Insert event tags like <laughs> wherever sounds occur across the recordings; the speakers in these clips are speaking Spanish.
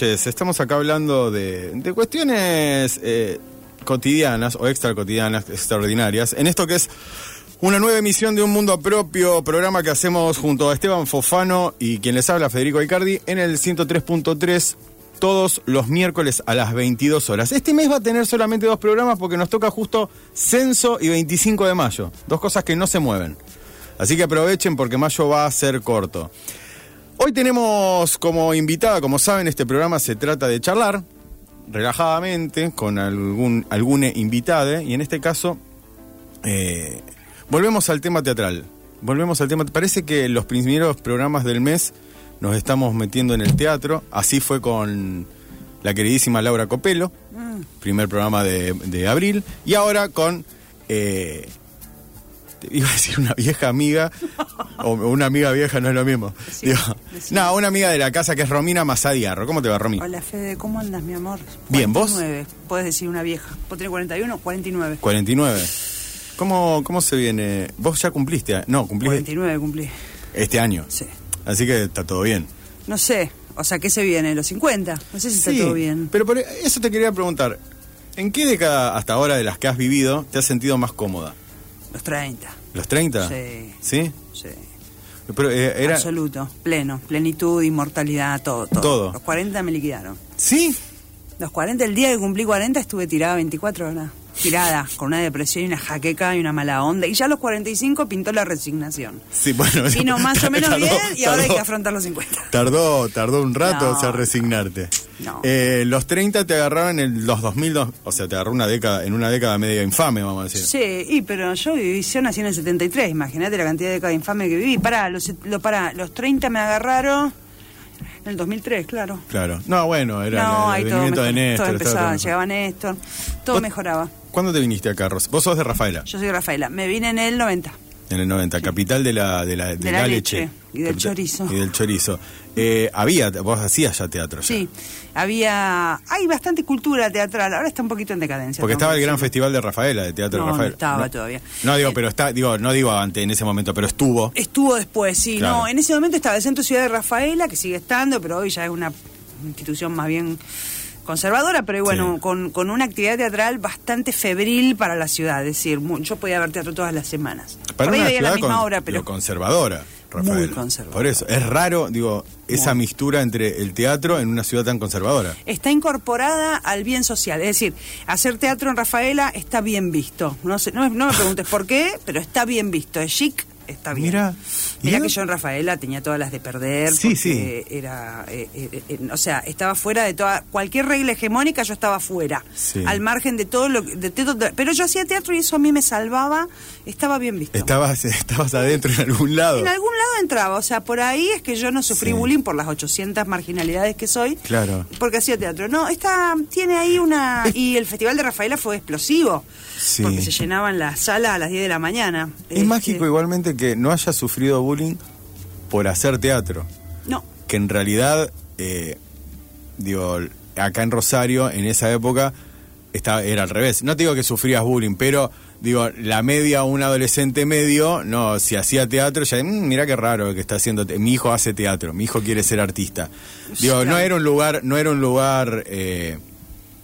Estamos acá hablando de, de cuestiones eh, cotidianas o extra cotidianas, extraordinarias, en esto que es una nueva emisión de Un Mundo Propio, programa que hacemos junto a Esteban Fofano y quien les habla, Federico Icardi, en el 103.3 todos los miércoles a las 22 horas. Este mes va a tener solamente dos programas porque nos toca justo Censo y 25 de mayo, dos cosas que no se mueven. Así que aprovechen porque mayo va a ser corto. Hoy tenemos como invitada, como saben, este programa se trata de charlar relajadamente con algún alguna invitada y en este caso eh, volvemos al tema teatral. Volvemos al tema. Parece que los primeros programas del mes nos estamos metiendo en el teatro. Así fue con la queridísima Laura Copelo, primer programa de, de abril, y ahora con eh, iba a decir una vieja amiga, o una amiga vieja no es lo mismo. Digo, no, una amiga de la casa que es Romina Masadiarro. ¿Cómo te va, Romy? Hola Fede, ¿cómo andas, mi amor? Bien, ¿vos? 49. Puedes decir una vieja. ¿Vos tenés 41? 49. 49. ¿Cómo, ¿Cómo se viene? Vos ya cumpliste, no, cumpliste 49 cumplí. este año. Sí. Así que está todo bien. No sé, o sea, ¿qué se viene? ¿Los 50? No sé si está todo bien. Pero por eso te quería preguntar. ¿En qué década hasta ahora de las que has vivido te has sentido más cómoda? Los 30. ¿Los 30? Sí. ¿Sí? Sí. Pero eh, era... Absoluto. Pleno. Plenitud, inmortalidad, todo, todo. Todo. Los 40 me liquidaron. ¿Sí? Los 40, el día que cumplí 40 estuve tirada 24 horas. Tirada, con una depresión y una jaqueca y una mala onda. Y ya a los 45 pintó la resignación. Sí, bueno. Vino más o menos tardó- bien y ahora hay que afrontar los 50. Tardó, tardó un rato No. o sea, resignarte. No. Eh, los 30 te agarraron en los 2002, o sea, te agarró una década, en una década media infame, vamos a decir. Sí, y, pero yo viví, yo nací en el 73, imagínate la cantidad de décadas infame que viví. Pará, los, lo, pará, los 30 me agarraron en el 2003, claro. Claro. No, bueno, era no, el venimiento de Néstor. todo empezaba, llegaba Néstor, todo ¿Vos- mejoraba. ¿Cuándo te viniste acá, Ros? Vos sos de Rafaela, Yo soy Rafaela, me vine en el 90. En el 90, capital de la, de la, de la leche. leche y del Capital- chorizo. Y del chorizo. Eh, había, vos hacías ya teatro ya. Sí, había, hay bastante cultura teatral, ahora está un poquito en decadencia. Porque estaba el gran festival de Rafaela, de teatro No, de no Rafaela. estaba todavía. No digo, Eh, pero está, digo, no digo antes en ese momento, pero estuvo. Estuvo después, sí, Claro. no, en ese momento estaba el Centro Ciudad de Rafaela, que sigue estando, pero hoy ya es una institución más bien conservadora, pero bueno, Sí. con, con una actividad teatral bastante febril para la ciudad, es decir, yo podía ver teatro todas las semanas. Para Por ahí una veía la misma con- obra, pero conservadora, Rafaela. Muy conservadora. Por eso, es raro, digo, esa Muy. mistura entre el teatro en una ciudad tan conservadora. está incorporada al bien social. Es decir, hacer teatro en Rafaela está bien visto. No, sé, no, me- no me preguntes por qué, pero está bien visto. Es chic, está bien. Mira, Mira ¿y que yo en Rafaela tenía todas las de perder. Sí, porque Era, eh, eh, eh, o sea, estaba fuera de toda cualquier regla hegemónica. Yo estaba fuera, Sí. al margen de todo lo, que- de todo- pero yo hacía teatro y eso a mí me salvaba. Estaba bien visto. Estabas, <laughs> estabas adentro en algún lado. En algún lado entraba, o sea, por ahí es que yo no sufrí Sí. bullying por las 800 marginalidades que soy. Claro. Porque hacía teatro. No, esta tiene ahí una... Y el Festival de Rafaela fue explosivo. Sí. Porque se llenaban las salas a las 10 de la mañana. Es Este, mágico igualmente que no hayas sufrido bullying por hacer teatro. No, Que en realidad, eh, digo, acá en Rosario, en esa época, estaba, era al revés. No te digo que sufrías bullying, pero digo, la media, un adolescente medio, no, si hacía teatro, ya, "Mm, mira qué raro que está haciendo, mi hijo hace teatro, mi hijo quiere ser artista. Digo, no claro. era un lugar, no era un lugar, eh,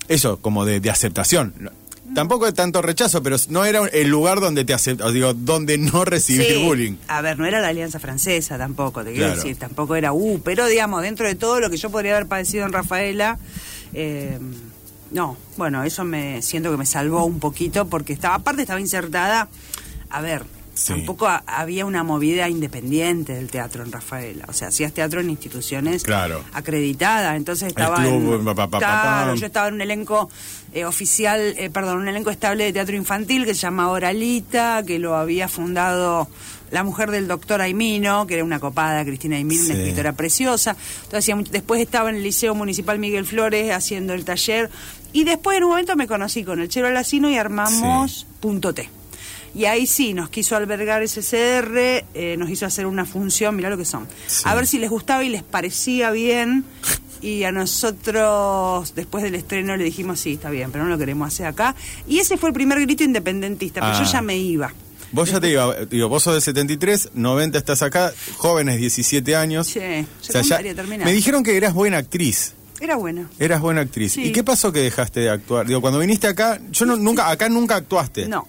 eso, como de, de aceptación. Tampoco de tanto rechazo, pero no era el lugar donde te aceptas, digo, donde no recibir Sí. bullying. A ver, no era la Alianza Francesa tampoco, te quiero Claro. decir, tampoco era U, pero digamos, dentro de todo lo que yo podría haber padecido en Rafaela, eh, no, bueno, eso me siento que me salvó un poquito porque estaba, aparte estaba insertada, a ver, Sí. Tampoco ha- había una movida independiente del teatro en Rafaela. O sea, hacías teatro en instituciones Claro. acreditadas. Entonces estaba club, en, pa, pa, pa, pa, claro, yo estaba en un elenco eh, oficial, eh, perdón, un elenco estable de teatro infantil que se llama Oralita, que lo había fundado la mujer del doctor Aimino, que era una copada, Cristina Aimino, una escritora preciosa. Entonces, después estaba en el Liceo Municipal Miguel Flores haciendo el taller. Y después en un momento me conocí con el Chelo Alacino y armamos Punto T. Y ahí sí, nos quiso albergar ese CR, eh, nos hizo hacer una función, mirá lo que son. Sí. A ver si les gustaba y les parecía bien. Y a nosotros, después del estreno, le dijimos, sí, está bien, pero no lo queremos hacer acá. Y ese fue el primer grito independentista, pero Ah. yo ya me iba. Vos ya te digo, digo, vos sos del 73, 90 estás acá, jóvenes 17 años. Sí, O sea, ya- me dijeron que eras buena actriz. Era bueno. Eras buena actriz. Sí. ¿Y qué pasó que dejaste de actuar? Digo, cuando viniste acá, yo no, nunca, acá nunca actuaste. No,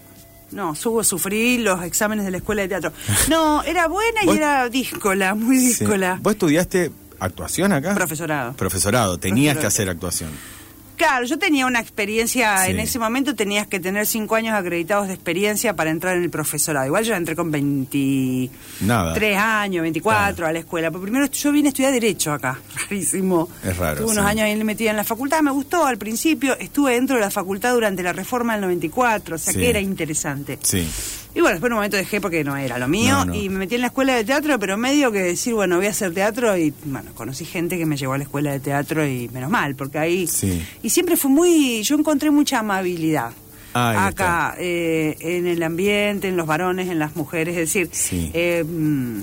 no, subo, sufrí los exámenes de la escuela de teatro. No, era buena y ¿Vos- era díscola, muy Sí. díscola. ¿Vos estudiaste actuación acá? Profesorado. Profesorado, tenías que Profesorado. hacer actuación. Claro, yo tenía una experiencia, Sí. en ese momento tenías que tener cinco años acreditados de experiencia para entrar en el profesorado. Igual yo entré con 23 Nada. años, 24 a la escuela. Pero primero yo vine a estudiar Derecho acá, <laughs> rarísimo. Es raro, Estuve unos años ahí metida en la facultad, me gustó al principio. Estuve dentro de la facultad durante la reforma del 94, o sea Sí. que era interesante. Sí. Y bueno, después en un momento dejé porque no era lo mío No, no. y me metí en la escuela de teatro, pero medio que decir, bueno, voy a hacer teatro y bueno, conocí gente que me llevó a la escuela de teatro y menos mal, porque ahí... Sí. Y siempre fue muy, yo encontré mucha amabilidad. Ahí acá, eh, en el ambiente, en los varones, en las mujeres, es decir, Sí. eh, mm,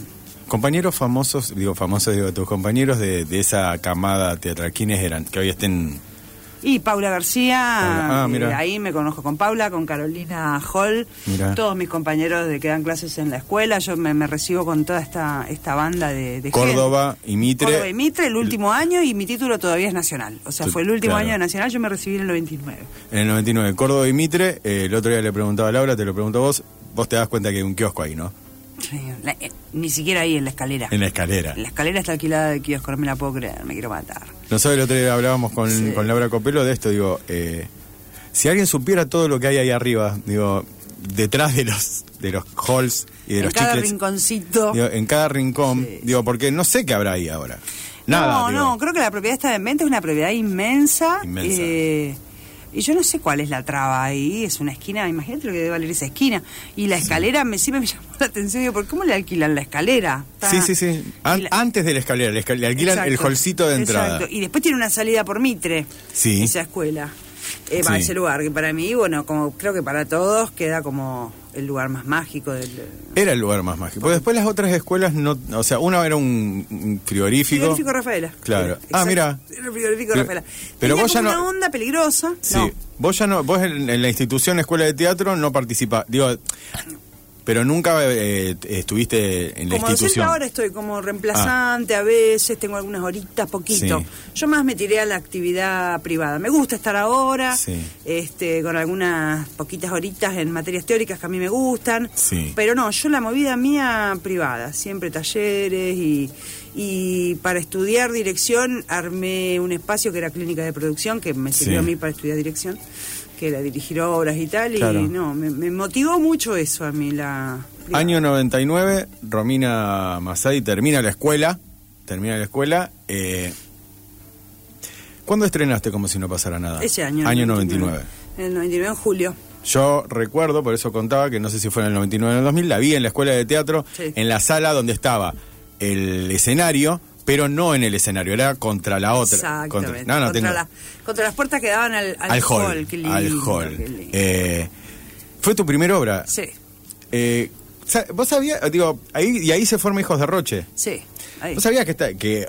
Compañeros famosos, digo famosos, digo, tus compañeros de, de esa camada teatral, ¿quiénes eran? Que hoy estén... y Paula García, ah, eh, ahí me conozco con Paula, con Carolina Hall, todos mis compañeros de que dan clases en la escuela, yo me, me recibo con toda esta, esta banda de, de Córdoba gente. y Mitre. Córdoba y Mitre, el último año y mi título todavía es nacional. O sea, Tú- fue el último claro. año de nacional, yo me recibí en el 99. En el 99, Córdoba y Mitre, eh, el otro día le preguntaba a Laura, te lo pregunto a vos, vos te das cuenta que hay un kiosco ahí, ¿no? La- eh, ni siquiera ahí en la escalera. En la escalera. La escalera está alquilada de kiosco, no me la puedo creer, me quiero matar. Nosotros el otro día hablábamos con, Sí. con Laura Copelo de esto, digo, eh, si alguien supiera todo lo que hay ahí arriba, digo, detrás de los de los halls y de en los cada chicles, rinconcito. digo, en cada rincón, Sí. digo, porque no sé qué habrá ahí ahora. Nada. no, digo. no, creo que la propiedad está en venta, es una propiedad inmensa. Inmensa. eh, y yo no sé cuál es la traba ahí, es una esquina, imagínate lo que debe valer esa esquina. Y la escalera me siempre me <laughs> llamó la atención, digo, ¿por cómo le alquilan la escalera? Está- Sí, sí, sí. An- y la- Antes de la escalera, le, escal- le alquilan el holcito de entrada. Exacto. Y después tiene una salida por Mitre, Sí. esa escuela. Eh, Sí. ese lugar, que para mí, bueno, como creo que para todos queda como el lugar más mágico del... Era el lugar más mágico. Porque después las otras escuelas no, o sea, una era un, un frigorífico. Frigorífico Rafaela. Claro. Ah, mira. Era el frigorífico Pero- Rafaela. pero Tenía vos ya no- una onda peligrosa. Sí. No. Vos ya no, vos en, en la institución escuela de teatro no participa, digo, pero nunca eh, estuviste en la Como institución. ahora estoy como reemplazante, a veces tengo algunas horitas, poquito. Sí. Yo más me tiré a la actividad privada. Me gusta estar ahora, Sí. este, con algunas poquitas horitas en materias teóricas que a mí me gustan. Sí. Pero no, yo la movida mía privada, siempre talleres y, y para estudiar dirección armé un espacio que era clínica de producción, que me sirvió a mí para estudiar dirección, que era dirigir obras y tal. Claro. Y no, me, me motivó mucho eso a mí, la... Año 99, Romina Masadi termina la escuela, termina la escuela. Eh, ¿Cuándo estrenaste como si no pasara nada? Ese año. Año el 99. En el 99, en julio. Yo recuerdo, por eso contaba, que no sé si fue en el 99 o en el 2000, la vi en la escuela de teatro, Sí. en la sala donde estaba el escenario, pero no en el escenario, era contra la otra. Exactamente. Contra, no, no, contra, tengo- la- contra las puertas que daban al, al, al hall. Qué lindo, al qué hall. lindo. Eh, ¿Fue tu primera obra? sí, Eh, ¿Vos sabías? Digo, ahí, y ahí se forma Hijos de Roche. sí. Ahí. ¿Vos sabías que, está, que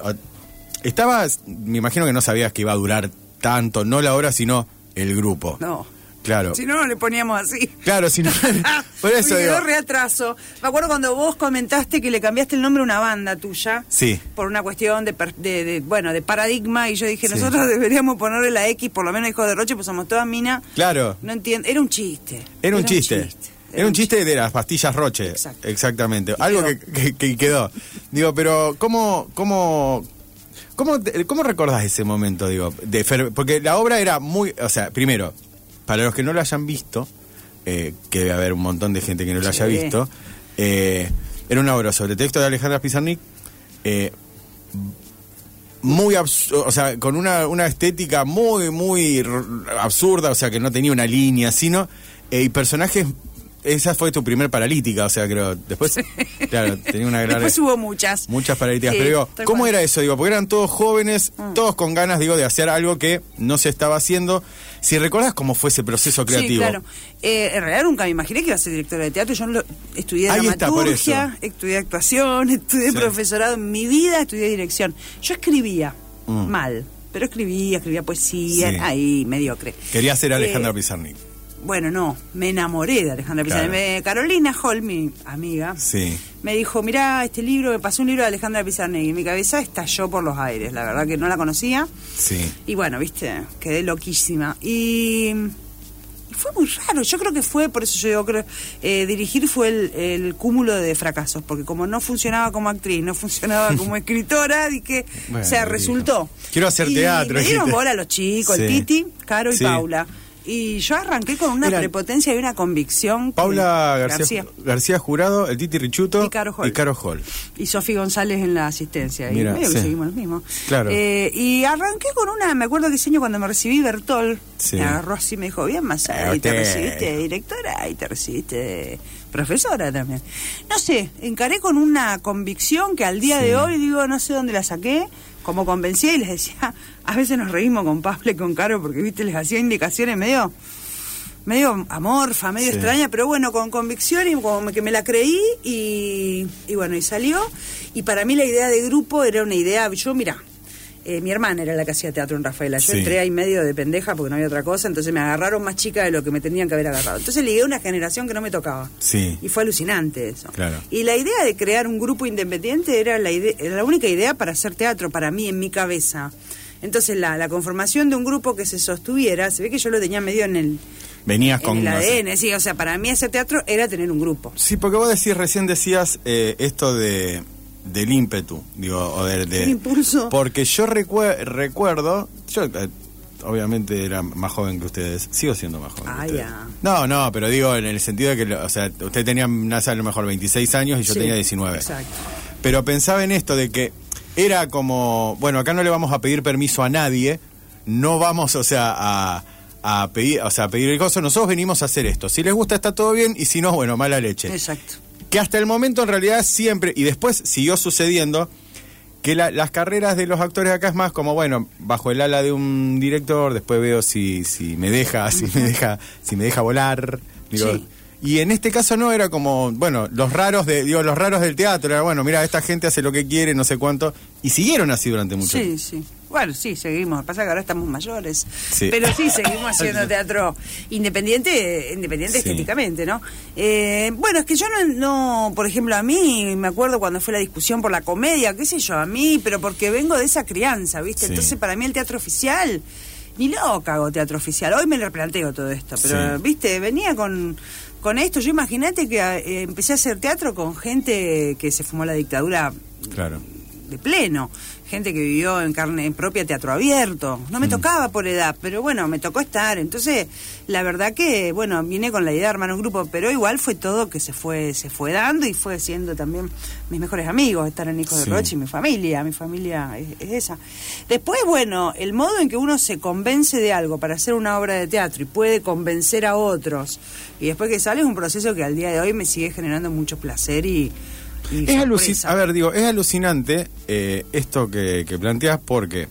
estabas, me imagino que no sabías que iba a durar tanto, no la obra, sino el grupo? no. Claro. Si no, no le poníamos así. Claro, si no. <laughs> por eso quedó reatraso. Me acuerdo cuando vos comentaste que le cambiaste el nombre a una banda tuya. Sí. Por una cuestión de, de- de, bueno, de paradigma. Y yo dije, Sí. nosotros <laughs> deberíamos ponerle la X, por lo menos hijo de Roche, pues somos todas minas. Claro. No entiendo. Era un chiste. Era un chiste. Era un chiste de las pastillas Roche. Exacto. Exactamente. Algo quedó. que, que- que quedó. Digo, pero ¿cómo, cómo, cómo, te- cómo recordás ese momento? Digo, de porque la obra era muy, o sea, primero, para los que no lo hayan visto, eh, que debe haber un montón de gente que no lo haya Sí. visto, Eh, era una obra sobre texto de Alejandra Pizarnik, eh, muy o sea, con una, una estética muy, muy absurda, o sea, que no tenía una línea, sino, eh, y personajes, esa fue tu primer paralítica, o sea, creo, después, claro, tenía una <laughs> gran... Después hubo muchas. Muchas paralíticas. Sí, pero digo, ¿cómo cual. Mm. era eso? Digo, porque eran todos jóvenes, todos con ganas, digo, de hacer algo que no se estaba haciendo. Si recordás cómo fue ese proceso creativo. Sí, claro. Eh, en realidad nunca me imaginé que iba a ser directora de teatro. Yo lo- estudié Ahí está, dramaturgia, estudié actuación, <laughs> estudié Sí. profesorado. En mi vida estudié dirección. Yo escribía Mm. mal, pero escribía, escribía poesía, Sí. ahí, mediocre. Quería ser Alejandra Eh, Pizarnik. Bueno, no, me enamoré de Alejandra. Pizarnik. Carolina Hall, mi amiga, Sí. me dijo, mirá, este libro, me pasó un libro de Alejandra Pizarnik y mi cabeza estalló por los aires. La verdad que no la conocía. Sí. Y bueno, viste, quedé loquísima. Y, y fue muy raro. Yo creo que fue, por eso yo digo, creo, eh, dirigir fue el, el cúmulo de fracasos. Porque como no funcionaba como actriz, no funcionaba <laughs> como escritora, dije, Bueno, o sea, resultó. quiero hacer Y teatro, Me dieron bola a los chicos, el. Titi, Caro y Sí. Paula. Y yo arranqué con una prepotencia y una convicción. que- Paula García, García Jurado, el Titi Richuto Y Caro Hall. y Caro Hall. y Sofi González en la asistencia. Mira, y medio que sí. seguimos los mismos. Claro. Eh, y arranqué con una, me acuerdo que ese año cuando me recibí Bertol, Sí. me agarró así, me dijo, bien más Eh, y te recibiste de directora y te recibiste de profesora también. No sé, encaré con una convicción que al día de hoy digo, no sé dónde la saqué, como convencía y les decía, <laughs> a veces nos reímos con Pablo y con Caro porque, viste, les hacía indicaciones medio medio amorfa, medio Sí. extraña, pero bueno, con convicción y como que me la creí y, y bueno, y salió. Y para mí la idea de grupo era una idea, yo mira, eh, mi hermana era la que hacía teatro en Rafaela, yo Sí. entré ahí medio de pendeja porque no había otra cosa, entonces me agarraron más chica de lo que me tenían que haber agarrado. Entonces ligué a una generación que no me tocaba. Sí. Y fue alucinante eso. Claro. Y la idea de crear un grupo independiente era la, ide- era la única idea para hacer teatro, para mí, en mi cabeza. Entonces la, la conformación de un grupo que se sostuviera, se ve que yo lo tenía medio en el, Venías en con... el no sé. ADN, sí, o sea, para mí hacer teatro era tener un grupo. Sí, porque vos decís, recién decías eh, esto de del ímpetu, digo, o de, impulso. Porque yo recue- recuerdo, yo eh, obviamente era más joven que ustedes, sigo siendo más joven. que Ah, ya. No, no, pero digo en el sentido de que, o sea, usted tenía, nace a lo mejor 26 años y yo Sí, tenía 19. Exacto. Pero pensaba en esto de que era como, bueno, acá no le vamos a pedir permiso a nadie, no vamos, o sea, a, a pedir, o sea, a pedir el coso, nosotros venimos a hacer esto. Si les gusta está todo bien y si no, bueno, mala leche. Exacto. Que hasta el momento en realidad siempre, y después siguió sucediendo, que la- las carreras de los actores acá es más como, bueno, bajo el ala de un director, después veo si, si me deja, <laughs> si me deja, si me deja volar. Digo, Sí. Y en este caso no era como, bueno, los raros de, digo, los raros del teatro, era bueno, mira, esta gente hace lo que quiere, no sé cuánto, y siguieron así durante mucho Sí, tiempo. sí. Bueno, sí, seguimos. Pasa que ahora estamos mayores. Sí. Pero sí, seguimos <laughs> haciendo teatro independiente, independiente Sí. estéticamente, ¿no? Eh, bueno, es que yo no, no, por ejemplo, a mí, me acuerdo cuando fue la discusión por la comedia, qué sé yo, a mí, pero porque vengo de esa crianza, ¿viste? Sí. Entonces, para mí el teatro oficial, ni loca hago teatro oficial. Hoy me lo replanteo todo esto, pero, Sí. ¿viste? Venía con, con esto. Yo imagínate que eh, empecé a hacer teatro con gente que se fumó la dictadura Claro. De pleno, gente que vivió en carne propia teatro abierto. No me tocaba por edad, pero bueno, me tocó estar. Entonces, la verdad que, bueno, vine con la idea de armar un grupo, pero igual fue todo que se fue se fue dando y fue siendo también mis mejores amigos, estar en Hijo Sí. de Roche y mi familia, mi familia es, es esa. Después, bueno, el modo en que uno se convence de algo para hacer una obra de teatro y puede convencer a otros, y después que sale es un proceso que al día de hoy me sigue generando mucho placer y... y Es alucinante, a ver, digo, es alucinante eh, esto que, que planteas porque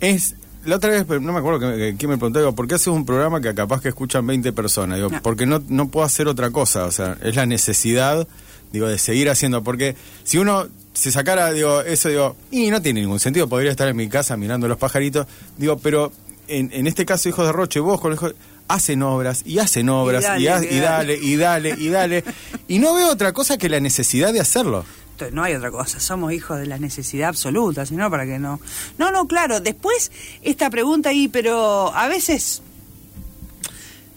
es, la otra vez, no me acuerdo que- me preguntó, digo, ¿por qué haces un programa que capaz que escuchan 20 personas? Digo, No. porque no, no puedo hacer otra cosa, o sea, es la necesidad, digo, de seguir haciendo, porque si uno se sacara, digo, eso, digo, y no tiene ningún sentido, podría estar en mi casa mirando los pajaritos, digo, pero en, en este caso, hijos de Roche, vos con hijos, hacen obras y hacen obras y, dale, y y dale. y dale y dale <laughs> y no veo otra cosa que la necesidad de hacerlo. Entonces, no hay otra cosa, somos hijos de la necesidad absoluta, sino para que no. No, no, claro, después esta pregunta ahí, pero a veces.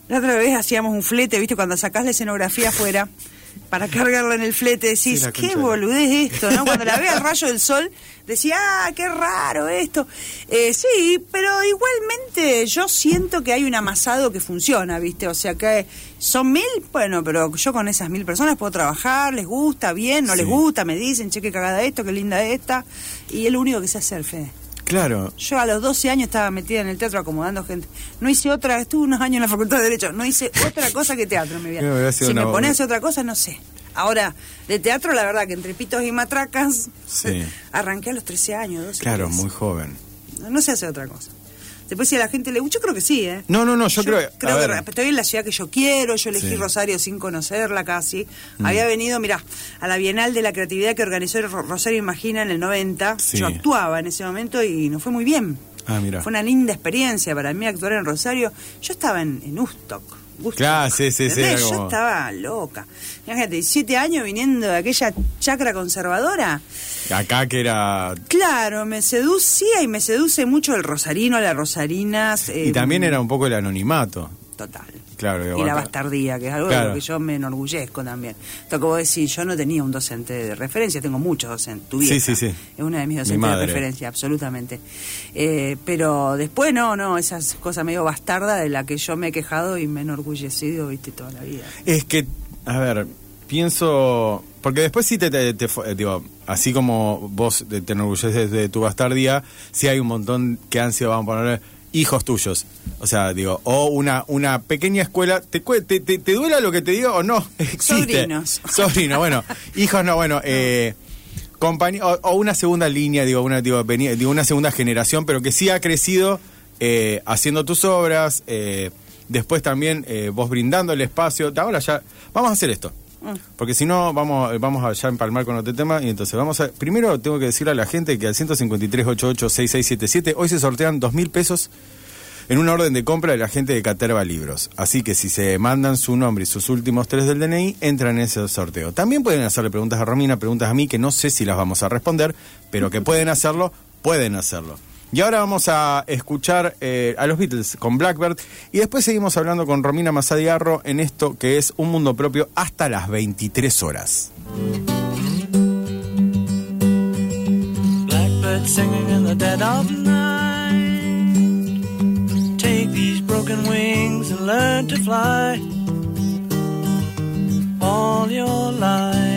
La otra vez hacíamos un flete, ¿viste? Cuando sacás la escenografía afuera, <laughs> para cargarla en el flete. Decís, Sí, qué boludez esto, ¿no? Cuando la ve al rayo del sol, decía, ah, qué raro esto. Eh, sí, pero igualmente yo siento que hay un amasado que funciona, ¿viste? O sea que son mil, bueno, pero yo con esas mil personas puedo trabajar, les gusta, bien, no les gusta, me dicen, che, qué cagada esto, qué linda esta. Y es lo único que sé hacer, Fede. Claro. Yo a los 12 años estaba metida en el teatro acomodando gente. No hice otra, estuve unos años en la Facultad de Derecho, no hice otra cosa que teatro mi vida. Sido Si me pones a hacer otra cosa, no sé. Ahora, de teatro, la verdad que entre pitos y matracas, Sí. <laughs> arranqué a los 13 años, 12. Claro, 13. muy joven. No, no sé hacer otra cosa. Después, si a la gente le gusta, yo creo que sí, ¿eh? No, no, no, yo, creo, que ver, estoy en la ciudad que yo quiero, yo elegí Sí. Mm. Rosario sin conocerla casi. Había venido, mira, a la Bienal de la Creatividad que organizó Rosario Imagina en el 90. Sí. Yo actuaba en ese momento y nos fue muy bien. Ah, mira. Fue una linda experiencia para mí actuar en Rosario. Yo estaba en, en Ustok. Woodstock, Claro, sí, sí, sí, Yo como- estaba loca. Imagínate, 17 años viniendo de aquella chacra conservadora. acá que era... Claro, me seducía y me seduce mucho el rosarino, las rosarinas. Y también era un poco el anonimato. Total. Claro, y la bastardía, que es algo de lo que yo me enorgullezco también. Que vos decís, yo no tenía un docente de referencia, tengo muchos docentes. Tu vieja sí, sí. Es una de mis Mi docentes de referencia, absolutamente. Eh, pero después no, no, esas cosas medio bastardas de las que yo me he quejado y me he enorgullecido, viste, toda la vida. Es que, a ver, pienso... Porque después sí te, te- te- eh, digo, así como vos te te enorgulleces de tu bastardía, sí hay un montón que han sido, vamos a poner, hijos tuyos. O sea, digo, o una, una pequeña escuela, ¿te, te, te, te duela lo que te digo o no? <laughs> Existe. Sobrinos. Sobrino, bueno. <laughs> Hijos no, bueno, eh... compañía- o, o una segunda línea, digo, una, digo, venía- digo, una segunda generación, pero que sí ha crecido eh, haciendo tus obras, eh, después también eh, vos brindando el espacio. Ahora ya, vamos a hacer esto. Porque si no, vamos, vamos a ya empalmar con otro tema. Y entonces vamos a. Primero tengo que decirle a la gente que al 153-88-6677 hoy se sortean dos mil pesos en una orden de compra de la gente de Caterva Libros. Así que si se mandan su nombre y sus últimos tres del DNI, entran en ese sorteo. También pueden hacerle preguntas a Romina, preguntas a mí, que no sé si las vamos a responder, pero que pueden hacerlo, pueden hacerlo. Y ahora vamos a escuchar eh, a los Beatles con Blackbird y después seguimos hablando con Romina Masadiarro en esto que es un mundo propio hasta las 23 horas. Blackbird singing in the dead of night. Take these broken wings and learn to fly. All your life,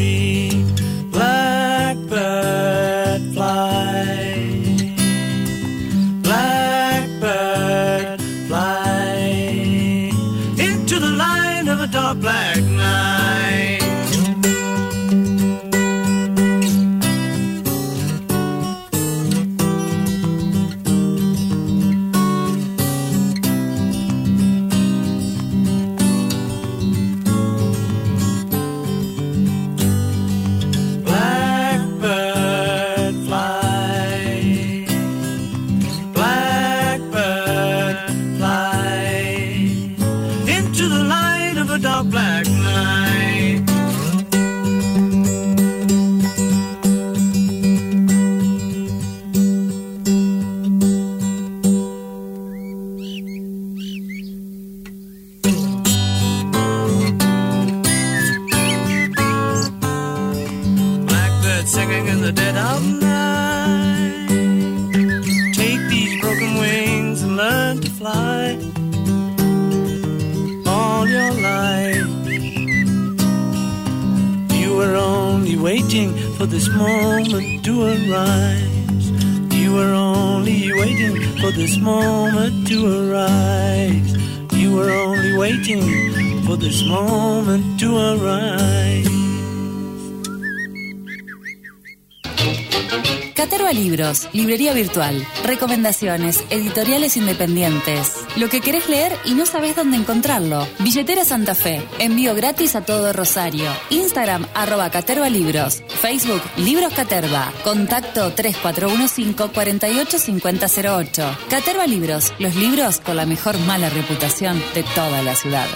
Librería virtual, recomendaciones, editoriales independientes, lo que querés leer y no sabés dónde encontrarlo. Billetera Santa Fe, envío gratis a todo Rosario. Instagram arroba Caterva Libros, Facebook Libros Caterva, contacto 3415 485008. Caterva Libros, los libros con la mejor mala reputación de toda la ciudad.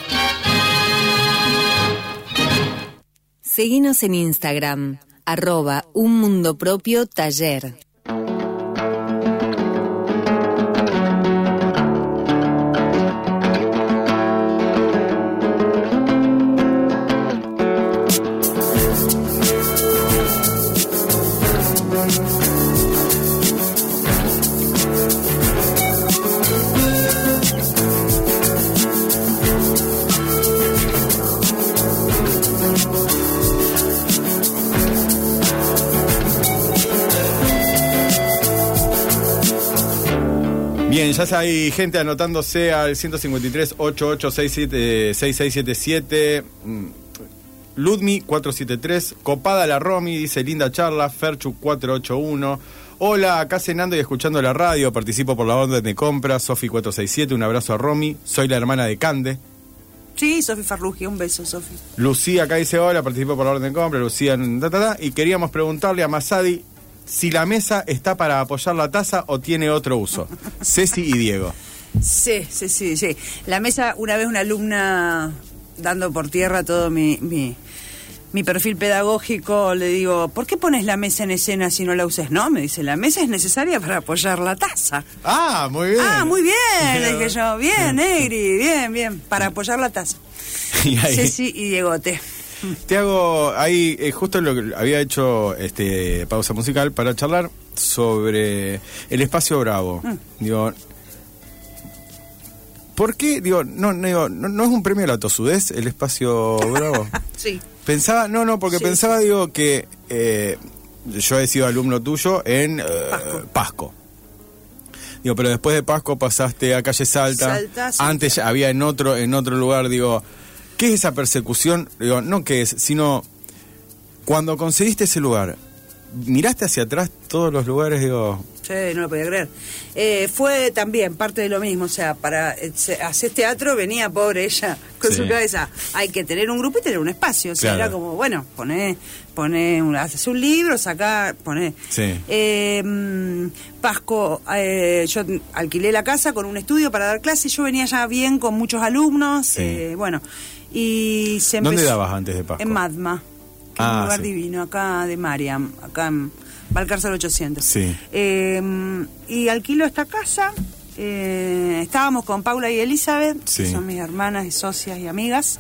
Seguinos en Instagram, arroba un mundo propio taller. Bien, ya hay gente anotándose al 153 8867 6677 mm, Ludmi 473, Copada la Romy, dice linda charla, Ferchu 481. Hola, acá cenando y escuchando la radio, participo por la orden de compra, Sofi 467, un abrazo a Romy, soy la hermana de Cande. Sí, Sofi Farrugia, un beso, Sofi. Lucía acá dice hola, participo por la orden de compra, Lucía, ta, ta, ta, y queríamos preguntarle a Masadi si la mesa está para apoyar la taza o tiene otro uso. <laughs> Ceci y Diego. Sí, sí, sí, sí. La mesa, una vez una alumna dando por tierra todo mi, mi, mi perfil pedagógico, le digo, ¿por qué pones la mesa en escena si no la uses? No, me dice, la mesa es necesaria para apoyar la taza. Ah, muy bien. Ah, muy bien, le dije yo. Bien, <laughs> Negri, bien, bien, para apoyar la taza. <laughs> Y ahí- Ceci y Diegote. Te hago ahí eh, justo lo que había hecho este pausa musical para charlar sobre el espacio Bravo. Digo, ¿por qué? Digo, no, no, digo, no, es un premio a la tosudez el espacio Bravo. <laughs> Sí. Pensaba, no, no, porque Sí, pensaba, digo, que eh, yo he sido alumno tuyo en eh, Pasco. Pasco. Digo, pero después de Pasco pasaste a Calle Salta. Salta, sí. Antes había en otro, en otro lugar, digo, ¿qué es esa persecución? Digo, no qué es, sino cuando conseguiste ese lugar, ¿miraste hacia atrás todos los lugares? Digo, Sí, no lo podía creer. Eh, fue también parte de lo mismo, o sea, para eh, hacer teatro venía pobre ella <laughs> con Sí. su cabeza. Hay que tener un grupo y tener un espacio. O sea, Claro. era como, bueno, poné, poné un, haces un libro, sacá, poné. Sí. Eh, mm, Pasco, eh, yo alquilé la casa con un estudio para dar clases. Yo venía ya bien con muchos alumnos. Sí. eh, bueno, y se ¿Dónde empezó- dabas antes de Pasco? En Madma, que es Ah, un lugar sí. divino, acá de Mariam, acá en Valcárcel 800. Sí. Eh, y alquilo esta casa. Eh, estábamos con Paula y Elizabeth, Sí. que son mis hermanas y socias y amigas.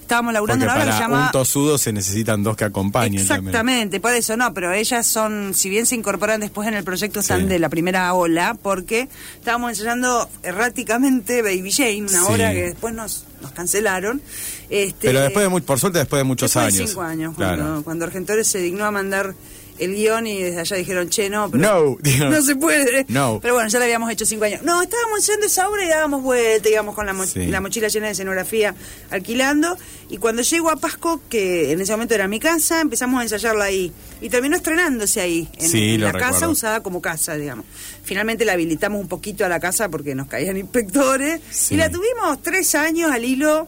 Estábamos laburando porque una obra que se llama... un tosudo se necesitan dos que acompañen también. Exactamente, por eso no, pero ellas son, si bien se incorporan después en el proyecto, están Sí. de la primera ola, porque estábamos ensayando erráticamente Baby Jane, una Sí. obra que después nos, nos cancelaron. Este, Pero después de muy, por suerte después de muchos después de años. cinco años, Claro. cuando, cuando Argentores se dignó a mandar el guion y desde allá dijeron, che, no, pero No, <laughs> no se puede. No. Pero bueno, ya lo habíamos hecho cinco años. No, estábamos ensayando esa obra y dábamos vuelta, íbamos con la, mo- Sí. la mochila llena de escenografía alquilando. Y cuando llego a Pasco, que en ese momento era mi casa, empezamos a ensayarla ahí. Y terminó estrenándose ahí, en, Sí, en la casa usada como casa, digamos. Finalmente la habilitamos un poquito a la casa porque nos caían inspectores. Sí. Y la tuvimos tres años al hilo.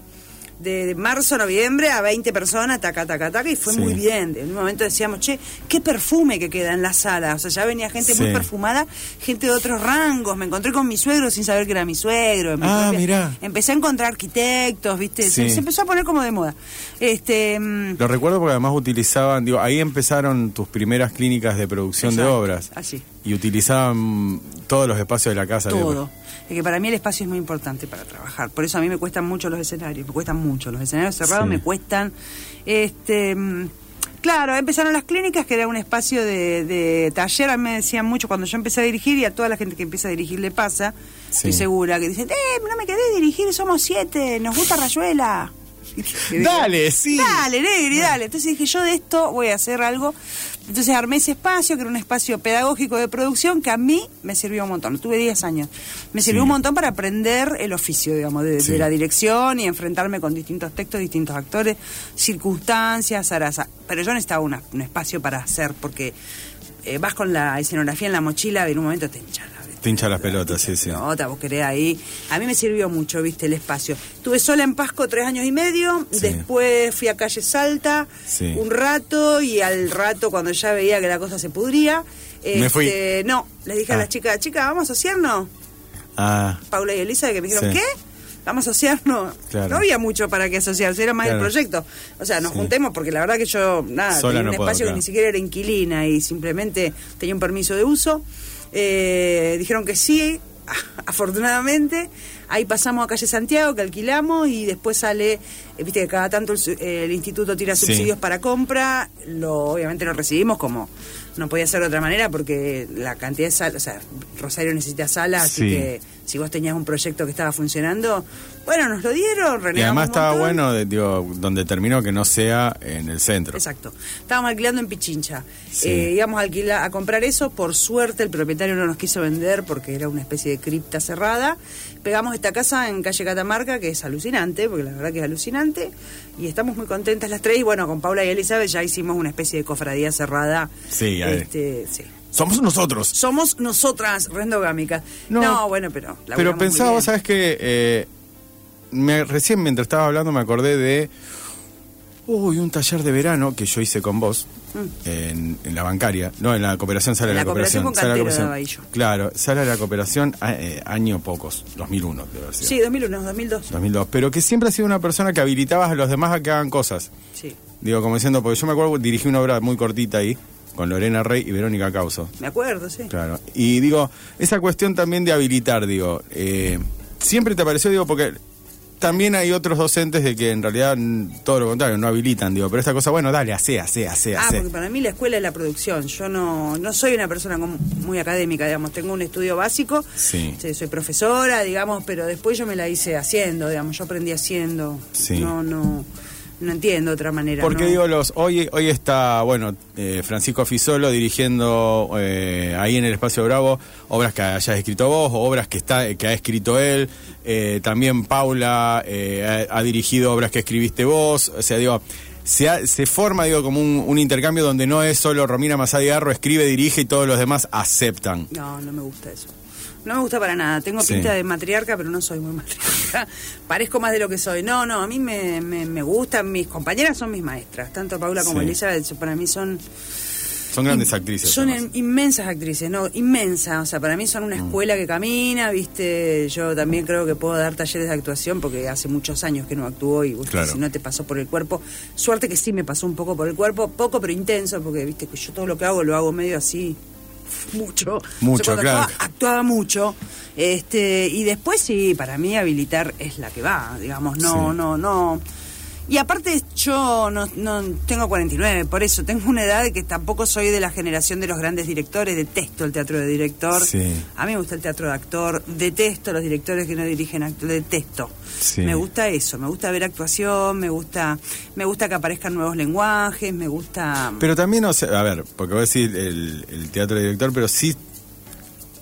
De, marzo a noviembre a 20 personas, taca, taca, taca, y fue Sí. muy bien. En un momento decíamos, che, qué perfume que queda en la sala. O sea, ya venía gente muy perfumada, gente de otros rangos. Me encontré con mi suegro sin saber que era mi suegro. mi Ah, mirá. Empecé a encontrar arquitectos, ¿viste? Se, Sí. se empezó a poner como de moda. Este, mm, Lo recuerdo porque además utilizaban, digo, ahí empezaron tus primeras clínicas de producción de obras. así. Y utilizaban todos los espacios de la casa. todo. Es que para mí el espacio es muy importante para trabajar. Por eso a mí me cuestan mucho los escenarios, me cuestan mucho. Los escenarios cerrados Sí. me cuestan. Este, mm, claro, empezaron las clínicas, que era un espacio de, de taller. A mí me decían mucho cuando yo empecé a dirigir, y a toda la gente que empieza a dirigir le pasa, Sí. estoy segura, que dicen, eh, no me quedé dirigir, somos siete, nos gusta Rayuela. Dale, sí. Dale, Negri, dale. Entonces dije, yo de esto voy a hacer algo. Entonces armé ese espacio, que era un espacio pedagógico de producción, que a mí me sirvió un montón. Tuve 10 años. Me sirvió Sí. un montón para aprender el oficio, digamos, de, la dirección y enfrentarme con distintos textos, distintos actores, circunstancias, zaraza. Pero yo necesitaba una- un espacio para hacer, porque eh, vas con la escenografía en la mochila y en un momento te hincha la Te hincha las pelotas, sí, sí. pelota, vos querés ahí. A mí me sirvió mucho, viste, el espacio. Estuve sola en Pasco tres años y medio, Sí. después fui a Calle Salta Sí. un rato y al rato cuando ya veía que la cosa se pudría, Me fui. este, no, les dije a Ah. las chicas, chicas, vamos a asociarnos. Ah, Paula y Elisa que me dijeron, Sí. ¿qué? Vamos a asociarnos. Claro. No había mucho para que asociarse, era más Claro. el proyecto. O sea, nos Sí. juntemos porque la verdad que yo, nada, Sola tenía un no puedo, espacio claro. que ni siquiera era inquilina y simplemente tenía un permiso de uso. Eh, dijeron que sí, <laughs> afortunadamente. Ahí pasamos a calle Santiago, que alquilamos, y después sale, eh, viste que cada tanto el, el instituto tira Sí. subsidios para compra, lo, obviamente lo recibimos como no podía ser de otra manera porque la cantidad de salas, o sea, Rosario necesita salas, así Sí. que si vos tenías un proyecto que estaba funcionando, bueno, nos lo dieron, y además estaba bueno, de- digo, donde terminó que no sea en el centro. Exacto. Estábamos alquilando en Pichincha. Sí. Eh, íbamos a, alquilar, a comprar eso. Por suerte, el propietario no nos quiso vender porque era una especie de cripta cerrada. Pegamos esta casa en calle Catamarca, que es alucinante, porque la verdad que es alucinante. Y estamos muy contentas las tres. Y bueno, con Paula y Elizabeth ya hicimos una especie de cofradía cerrada. Sí, a ver. este, sí. Somos nosotros. Somos nosotras, rendogámicas. No. No, bueno, pero. Pero pensaba, sabes que eh, me, recién mientras estaba hablando me acordé de uy, un taller de verano que yo hice con vos en, en la bancaria, no, en la cooperación sala Mm. En de la la cooperación. cooperación con sala de la cooperación. Claro, sala de la cooperación, a- eh, año pocos, 2001 debe haber sido. Sí, 2001, 2002. 2002, pero que siempre ha sido una persona que habilitabas a los demás a que hagan cosas. Sí, Digo, como diciendo, porque yo me acuerdo dirigí una obra muy cortita ahí, con Lorena Rey y Verónica Causo. me acuerdo, sí. Claro. Y digo, esa cuestión también de habilitar, digo, eh, siempre te pareció, digo, porque también hay otros docentes de que en realidad todo lo contrario, no habilitan, digo, pero esta cosa, bueno, dale, hace, hace, hace, Ah, hace. porque para mí la escuela es la producción. Yo no, no soy una persona muy académica, digamos. Tengo un estudio básico, Sí. Sí, soy profesora, digamos, pero después yo me la hice haciendo, digamos. Yo aprendí haciendo. Sí. No, no, no entiendo otra manera. Porque ¿no? digo, los hoy hoy está, bueno, eh, Francisco Fisolo dirigiendo eh, ahí en el Espacio Bravo obras que hayas escrito vos, obras que está que ha escrito él. eh, también Paula eh, ha, ha dirigido obras que escribiste vos. O sea, digo, se, ha- se forma, digo, como un, un intercambio donde no es solo Romina Masadi Garro escribe, dirige y todos los demás aceptan. No, no me gusta eso. No me gusta para nada. Tengo Sí. pinta de matriarca, pero no soy muy <laughs> matriarca. Parezco más de lo que soy. No, no, a mí me, me, me gustan. Mis compañeras son mis maestras. Tanto Paula como Sí. Elizabeth, para mí son Son grandes actrices. Son in- inmensas actrices, ¿no? Inmensas. O sea, para mí son una Mm. escuela que camina, ¿viste? Yo también creo que puedo dar talleres de actuación porque hace muchos años que no actúo y ¿viste? Claro. si no te pasó por el cuerpo. Suerte que sí me pasó un poco por el cuerpo, poco pero intenso, porque viste que yo todo lo que hago lo hago medio así. Mucho. Mucho, claro. actuaba, actuaba mucho. Este, y después sí, para mí habilitar es la que va, digamos, no, Sí. no, no. Y aparte yo no, no tengo 49, por eso tengo una edad que tampoco soy de la generación de los grandes directores, detesto el teatro de director. Sí. A mí me gusta el teatro de actor, detesto los directores que no dirigen actor, detesto. Sí. Me gusta eso, me gusta ver actuación, me gusta me gusta que aparezcan nuevos lenguajes, me gusta Pero también, o sea, a ver, porque voy a decir el, el teatro de director, pero sí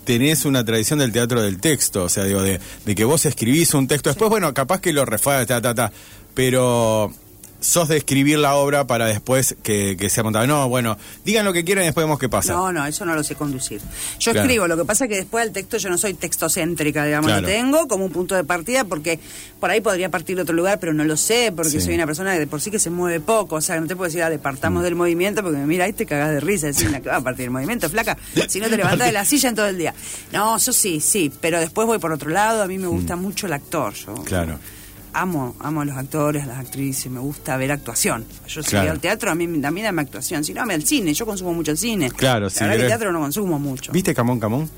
tenés una tradición del teatro del texto, o sea, digo, de, de que vos escribís un texto, después, bueno, capaz que lo ta, ta, ta, pero sos de escribir la obra para después que, que sea montada. No, bueno, digan lo que quieran y después vemos qué pasa. No, no, eso no lo sé conducir. Yo Claro. escribo, lo que pasa es que después del texto yo no soy textocéntrica, digamos, Claro. lo tengo como un punto de partida porque por ahí podría partir de otro lugar, pero no lo sé, porque Sí. soy una persona que de por sí que se mueve poco, o sea, no te puedo decir, dale, partamos del movimiento, porque mira, ahí te cagás de risa, decís, "La que va a partir del movimiento, flaca, si no te levantás de la silla en todo el día. No, yo sí, sí, pero después voy por otro lado, a mí me gusta mucho el actor, yo Claro. Amo, amo a los actores, a las actrices, me gusta ver actuación. Yo si Claro. voy al teatro, a mí también dame actuación, si no, dame al cine, yo consumo mucho el cine. Claro, La si que querés- teatro no consumo mucho. ¿Viste Camón Camón?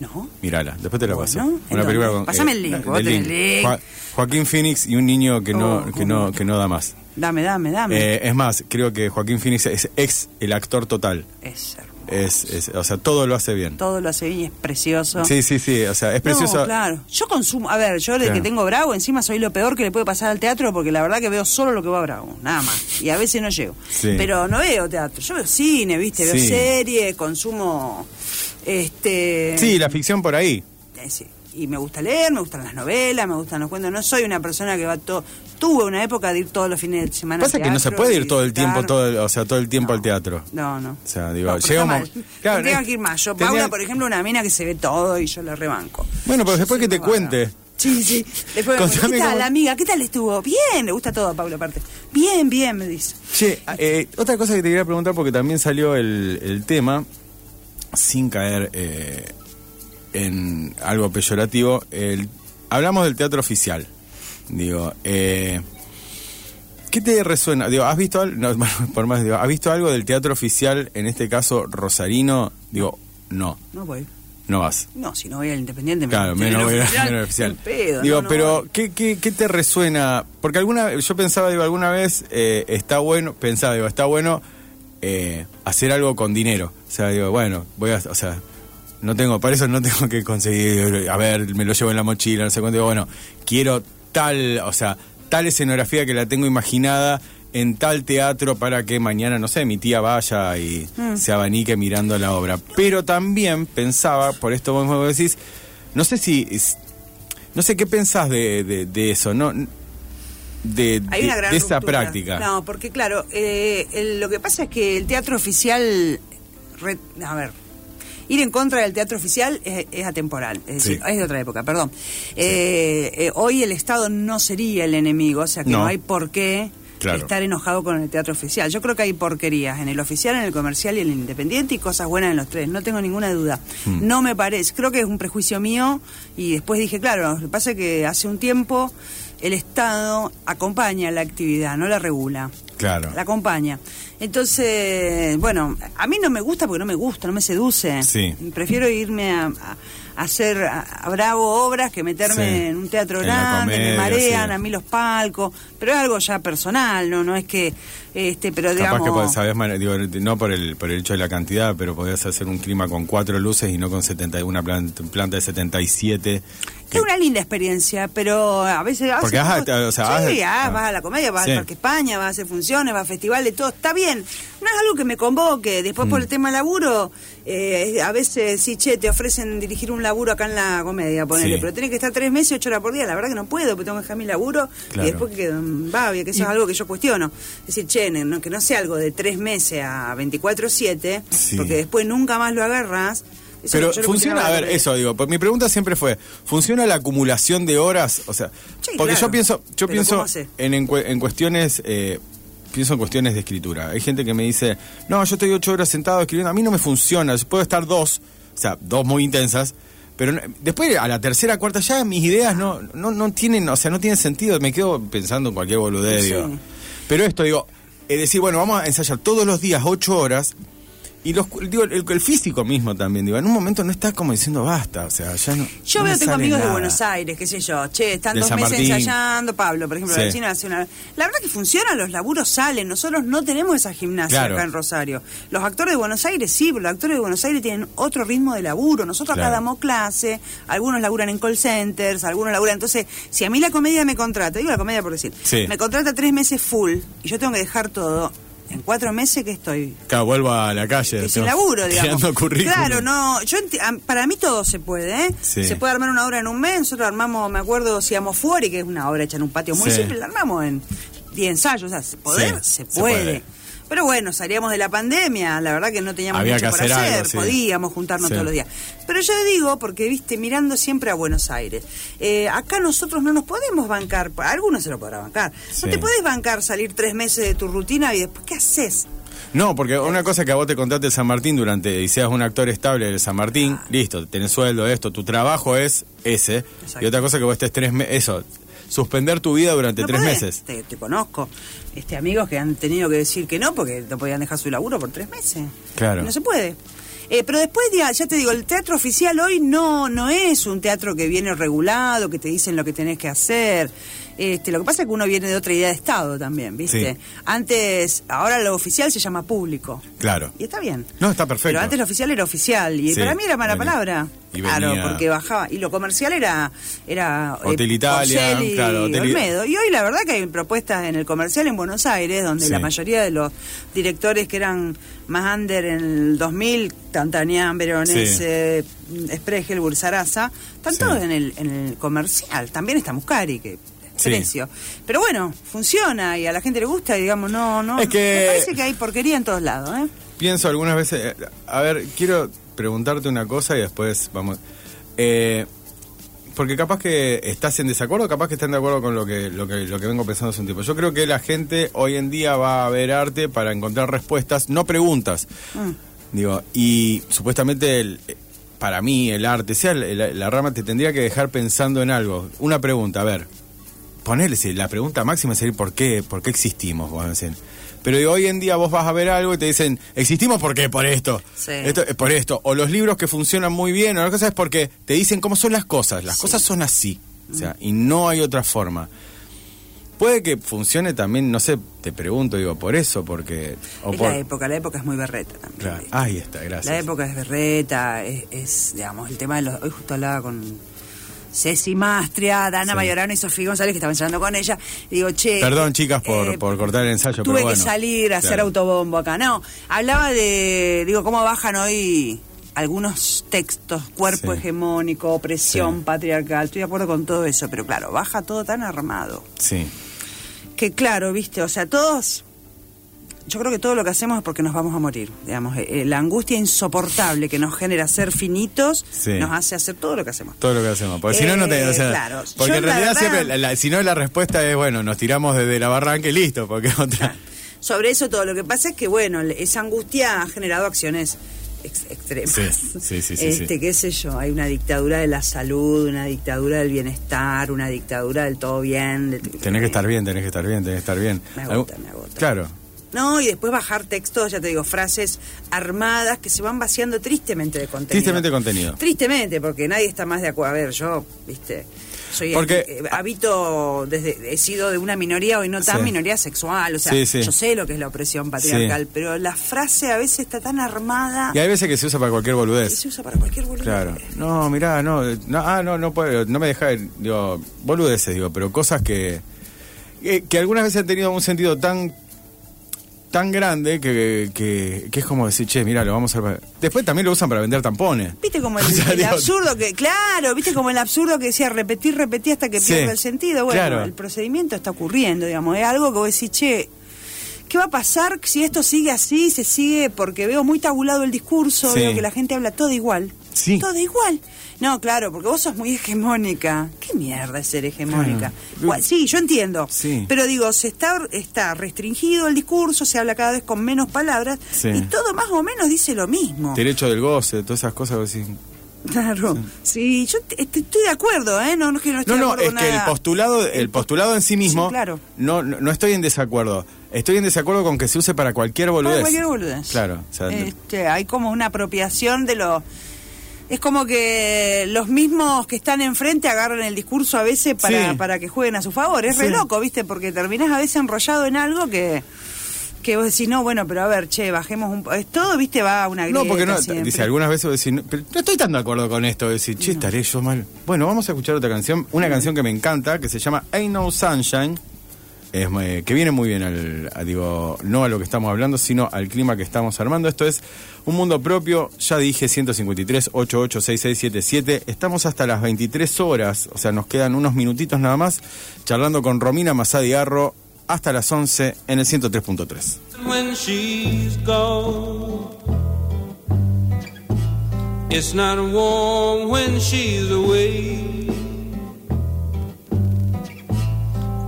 ¿No? Mírala, después te la Bueno, paso. ¿en Una película con. Pásame el link, vos tenés el link. Joa- Joaquín Phoenix y un niño que no, Oh, que no, que no da más. Dame, dame, dame. Eh, es más, creo que Joaquín Phoenix es ex el actor total. es. Es, es- o sea, todo lo hace bien. Todo lo hace bien y es precioso. Sí, sí, sí, o sea, es precioso. No, claro. Yo consumo, a ver, yo desde Claro. que tengo Bravo, encima soy lo peor que le puede pasar al teatro porque la verdad que veo solo lo que va a Bravo, nada más. Y a veces no llego. Sí. Pero no veo teatro, yo veo cine, ¿viste? Veo Sí. series, consumo este Sí, la ficción por ahí. Eh, sí. y me gusta leer, me gustan las novelas, me gustan los cuentos. No soy una persona que va todo. Tuve una época de ir todos los fines de semana. Pasa al que no se puede ir todo el tiempo, todo o sea, todo el tiempo No. al teatro. No, no. O sea, digo, No, pero llega un está mo- mal. Claro, Tengo que ir más. Yo, tenía- Paula, por ejemplo, una mina que se ve todo y yo la rebanco. Bueno, pero después que te cuente. Sí, sí. Después me ¿qué tal, cómo- amiga? ¿Qué tal estuvo? Bien, le gusta todo a Paula aparte. Bien, bien, me dice. Che, eh, otra cosa que te quería preguntar, porque también salió el, el tema, sin caer eh, en algo peyorativo, el, hablamos del teatro oficial. Digo, eh, ¿qué te resuena? Digo, ¿has visto algo? No, <laughs> por más, digo, ¿has visto algo del teatro oficial, en este caso rosarino? Digo, no, No voy. no vas. No, si no voy al Independiente. me- Claro, menos, <laughs> menos menos oficial, oficial. al pedo, digo, no, no pero voy. ¿qué, qué, qué te resuena? Porque alguna yo pensaba, digo, alguna vez eh, está bueno, pensaba, digo, está bueno eh, hacer algo con dinero. O sea, digo, bueno, voy a, o sea, no tengo, para eso no <laughs> tengo que conseguir, a ver, me lo llevo en la mochila, no sé cuánto, digo, bueno, quiero tal, o sea, tal escenografía que la tengo imaginada en tal teatro para que mañana, no sé, mi tía vaya y Mm. se abanique mirando la obra. Pero también pensaba, por esto vos mismo decís, no sé si, no sé qué pensás de, de, de eso, ¿no? De, Hay de- una gran de esa ruptura. práctica. No, porque claro, eh, el- lo que pasa es que el teatro oficial, re- a ver, ir en contra del teatro oficial es, es atemporal, es decir, Sí. es de otra época, perdón. Eh, eh, hoy el Estado no sería el enemigo, o sea que no, No. hay por qué Claro. estar enojado con el teatro oficial. Yo creo que hay porquerías en el oficial, en el comercial y en el independiente y cosas buenas en los tres, no tengo ninguna duda. Hmm. No me parece, creo que es un prejuicio mío y después dije, claro, lo que pasa es que hace un tiempo el Estado acompaña la actividad, no la regula. Claro. La acompaña. Entonces, bueno, a mí no me gusta porque no me gusta, no me seduce. Sí. Prefiero irme a, hacer a, a bravo obras que meterme Sí. en un teatro En grande, me marean sí. a mí los palcos, pero es algo ya personal, no no es que este, pero Capaz digamos que podés- sabés, digo, no por el, por el hecho de la cantidad, pero podías hacer un clima con cuatro luces y no con 70, una planta, planta de 77. Es una linda experiencia, pero a veces... Porque vas a- o sea, sí, vas a- ah, vas a la comedia, vas Sí. al Parque España, vas a hacer funciones, vas a festivales, todo está bien. No es algo que me convoque. Después Mm. por el tema laburo, eh, a veces sí, che, te ofrecen dirigir un laburo acá en la comedia, ponele, Sí. pero tenés que estar tres meses, ocho horas por día. La verdad que no puedo, porque tengo que dejar mi laburo Claro. y después que babia, que eso es algo que yo cuestiono. Es decir, che, no- que no sea algo de tres meses a 24-7, Sí. porque después nunca más lo agarras. Eso Pero funciona, a ver, eso digo, pues mi pregunta siempre fue, ¿funciona la acumulación de horas? O sea, Sí, porque claro. yo pienso, yo pienso en, en, cue- en cuestiones, eh, pienso en cuestiones de escritura. Hay gente que me dice, no, yo estoy ocho horas sentado escribiendo, a mí no me funciona, yo puedo estar dos, o sea, dos muy intensas, pero después a la tercera, cuarta ya mis ideas no, no, no tienen, o sea, no tienen sentido, me quedo pensando en cualquier boludez, Sí. digo. Pero esto, digo, es decir, bueno, vamos a ensayar todos los días ocho horas. Y los, digo, el, el físico mismo también, digo, en un momento no está como diciendo basta, o sea, ya no. Yo no veo, tengo amigos de. Buenos Aires, qué sé yo, che, están De dos meses ensayando, Pablo, por ejemplo, Sí. la vecina nacional. La verdad que funciona, los laburos salen, nosotros no tenemos esa gimnasia Claro. acá en Rosario. Los actores de Buenos Aires sí, pero los actores de Buenos Aires tienen otro ritmo de laburo. Nosotros acá Claro. damos clase, algunos laburan en call centers, algunos laburan. Entonces, si a mí la comedia me contrata, digo la comedia por decir, Sí. me contrata tres meses full y yo tengo que dejar todo. En cuatro meses que estoy Claro, vuelvo a la calle. que laburo, digamos. <laughs> Claro, no, yo para mí todo se puede, ¿eh? Sí. Se puede armar una obra en un mes, nosotros armamos, me acuerdo, si amo Fuori, que es una obra hecha en un patio muy Sí. simple, la armamos en 10 ensayos, o sea, poder, Sí, se, se puede. Pero bueno, salíamos de la pandemia, la verdad que no teníamos Había mucho que por hacer hacer, algo, podíamos juntarnos todos los días. Pero yo digo, porque viste, mirando siempre a Buenos Aires, eh, acá nosotros no nos podemos bancar, algunos se lo podrá bancar, Sí. no te podés bancar salir tres meses de tu rutina y después, ¿qué haces? No, porque una cosa que a vos te contaste de San Martín durante y seas un actor estable de San Martín, listo, tenés sueldo, esto, tu trabajo es ese. Exacto. Y otra cosa que vos estés tres meses, eso, suspender tu vida durante No tres podés. meses. Te, te conozco. Este, amigos que han tenido que decir que no porque no podían dejar su laburo por tres meses. Claro. No se puede. Eh, pero después, ya, ya te digo, el teatro oficial hoy no, no es un teatro que viene regulado, que te dicen lo que tenés que hacer. Este, lo que pasa es que uno viene de otra idea de Estado también, ¿viste? Sí. Antes, ahora lo oficial se llama público. Claro. Y está bien. No, está perfecto. Pero antes lo oficial era oficial. Y Sí, para mí era mala palabra. Y Claro, venía- porque bajaba. Y lo comercial era. era eh, Hotel Italia, y claro, Hotel Olmedo. Y hoy la verdad que hay propuestas en el comercial en Buenos Aires, donde Sí. la mayoría de los directores que eran más under en el 2000, Tantanian, Veronese, Spregel, Bursaraza, están todos en el, en el comercial. También está Muscari, que Sí. precio. Pero bueno, funciona y a la gente le gusta y digamos, no, no. Es que- Me parece que hay porquería en todos lados, ¿eh? Pienso algunas veces, eh, a ver, quiero preguntarte una cosa y después vamos. Eh, porque capaz que estás en desacuerdo, capaz que están de acuerdo con lo que, lo que lo que vengo pensando hace un tiempo. Yo creo que la gente hoy en día va a ver arte para encontrar respuestas, no preguntas. Mm. Digo, y supuestamente el- para mí el arte, sea la rama, te tendría que dejar pensando en algo. Una pregunta, a ver, ponerle la pregunta máxima es decir, ¿por qué, por qué existimos? Decir. Pero digo, hoy en día vos vas a ver algo y te dicen, ¿existimos por qué? Por esto. Sí. Esto, por esto. O los libros que funcionan muy bien, o las cosas es porque te dicen cómo son las cosas. Las cosas son así. O sea, y no hay otra forma. Puede que funcione también, no sé, te pregunto, digo, por eso, porque... o es por- la época, la época es muy berreta también. Ahí está, gracias. La época es berreta, es, es, digamos, el tema de los... Hoy justo hablaba con Ceci Mastria, Dana Sí. Mayorano y Sofía González, que estaban charlando con ella. Y digo, che... Perdón, chicas, por, eh, por cortar el ensayo, Tuve pero bueno. que salir a hacer autobombo acá. No, hablaba de, digo, cómo bajan hoy algunos textos, cuerpo Sí. hegemónico, opresión Sí. patriarcal. Estoy de acuerdo con todo eso, pero claro, baja todo tan armado. Sí. Que claro, viste, o sea, todos... Yo creo que todo lo que hacemos es porque nos vamos a morir, digamos. eh, eh, la angustia insoportable que nos genera ser finitos Sí. nos hace hacer todo lo que hacemos. Todo lo que hacemos. Porque si no, no te. O Eh, sea, claro. Porque Yo, en realidad verdad- siempre. la- la- si no, la respuesta es, bueno, nos tiramos desde la barranca y listo. Porque <laughs> otra. Sobre eso todo. Lo que pasa es que, bueno, esa angustia ha generado acciones ex- extremas. Sí, sí, sí, Este, qué sé yo, hay una dictadura de la salud, una dictadura del bienestar, una dictadura del todo bien. de- Tenés que estar bien, tenés que estar bien, tenés que estar bien. Me agota, me agota. Claro. No, y después bajar textos, ya te digo, frases armadas que se van vaciando tristemente de contenido. Tristemente contenido. Tristemente, porque nadie está más de acuerdo. A ver, yo, viste, soy Porque- eh, habito desde he sido de una minoría hoy no tan Sí. minoría sexual, o sea, Sí, sí. yo sé lo que es la opresión patriarcal, pero la frase a veces está tan armada Y hay veces que se usa para cualquier boludez. se usa para cualquier boludo. Claro. No, mirá, no, no, ah, no, no puedo, no me deja, digo, boludeces, digo, pero cosas que, que, que algunas veces han tenido un sentido tan tan grande que, que, que es como decir, che, mira, lo vamos a hacer. para-". Después también lo usan para vender tampones. Viste como el, <laughs> O sea, el digo- absurdo que, claro, viste como el absurdo que decía repetir, repetir hasta que Sí, pierda el sentido. Bueno, claro. el procedimiento está ocurriendo, digamos, es algo que vos decís, che, ¿qué va a pasar si esto sigue así, se sigue? Porque veo muy tabulado el discurso, Sí. veo que la gente habla todo igual. Sí. Todo igual. No, claro, porque vos sos muy hegemónica. ¿Qué mierda es ser hegemónica? Claro. Sí, yo entiendo. Sí. Pero digo, se está, está restringido el discurso, se habla cada vez con menos palabras Sí. y todo más o menos dice lo mismo. Derecho del goce, todas esas cosas. vos decís, Claro, sí, yo te- te- estoy de acuerdo, ¿eh? No, no, es que no estoy No, de no, acuerdo es con que el postulado, el postulado en sí mismo, Sí, claro. no, no, no estoy en desacuerdo. Estoy en desacuerdo con que se use para cualquier boludez. Para cualquier boludez. Claro, o sea, Este, hay como una apropiación de lo... Es como que los mismos que están enfrente agarran el discurso a veces para, Sí. para que jueguen a su favor. Es re Sí. loco, ¿viste? Porque terminás a veces enrollado en algo que... Que vos decís, no, bueno, pero a ver, che, bajemos un... po-". Es todo, ¿viste? Va a una grieta No, porque no, siempre. dice, algunas veces vos decís, no, pero no estoy tan de acuerdo con esto, decir, che, estaré yo mal. Bueno, vamos a escuchar otra canción, una canción que me encanta, que se llama Ain't No Sunshine, eh, que viene muy bien al, digo, no a lo que estamos hablando, sino al clima que estamos armando. Esto es Un Mundo Propio, ya dije 153 886677 estamos hasta las 23 horas, o sea, nos quedan unos minutitos nada más, charlando con Romina Masadiarro hasta las 11 en el 103.3.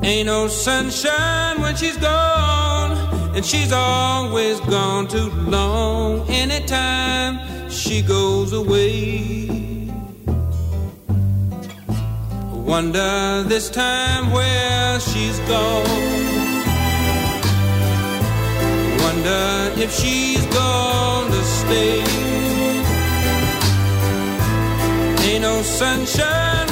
Ain't no sunshine when she's gone, and she's always gone too long. Anytime she goes away. Wonder this time where she's gone. Wonder if she's gonna stay. Ain't no sunshine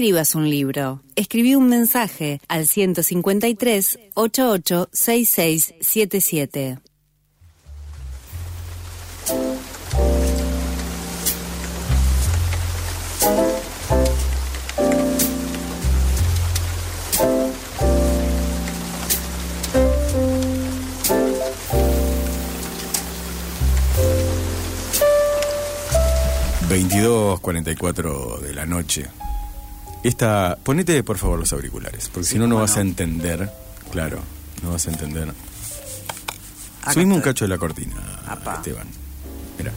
escribas un libro, escribí un mensaje al 153 88 6677. Veintidós cuarenta y cuatro de la noche. Esta, ponete por favor los auriculares, porque si no no vas a entender, claro, no vas a entender. Acá Subime un cacho de la cortina, Apá. Esteban. Mira.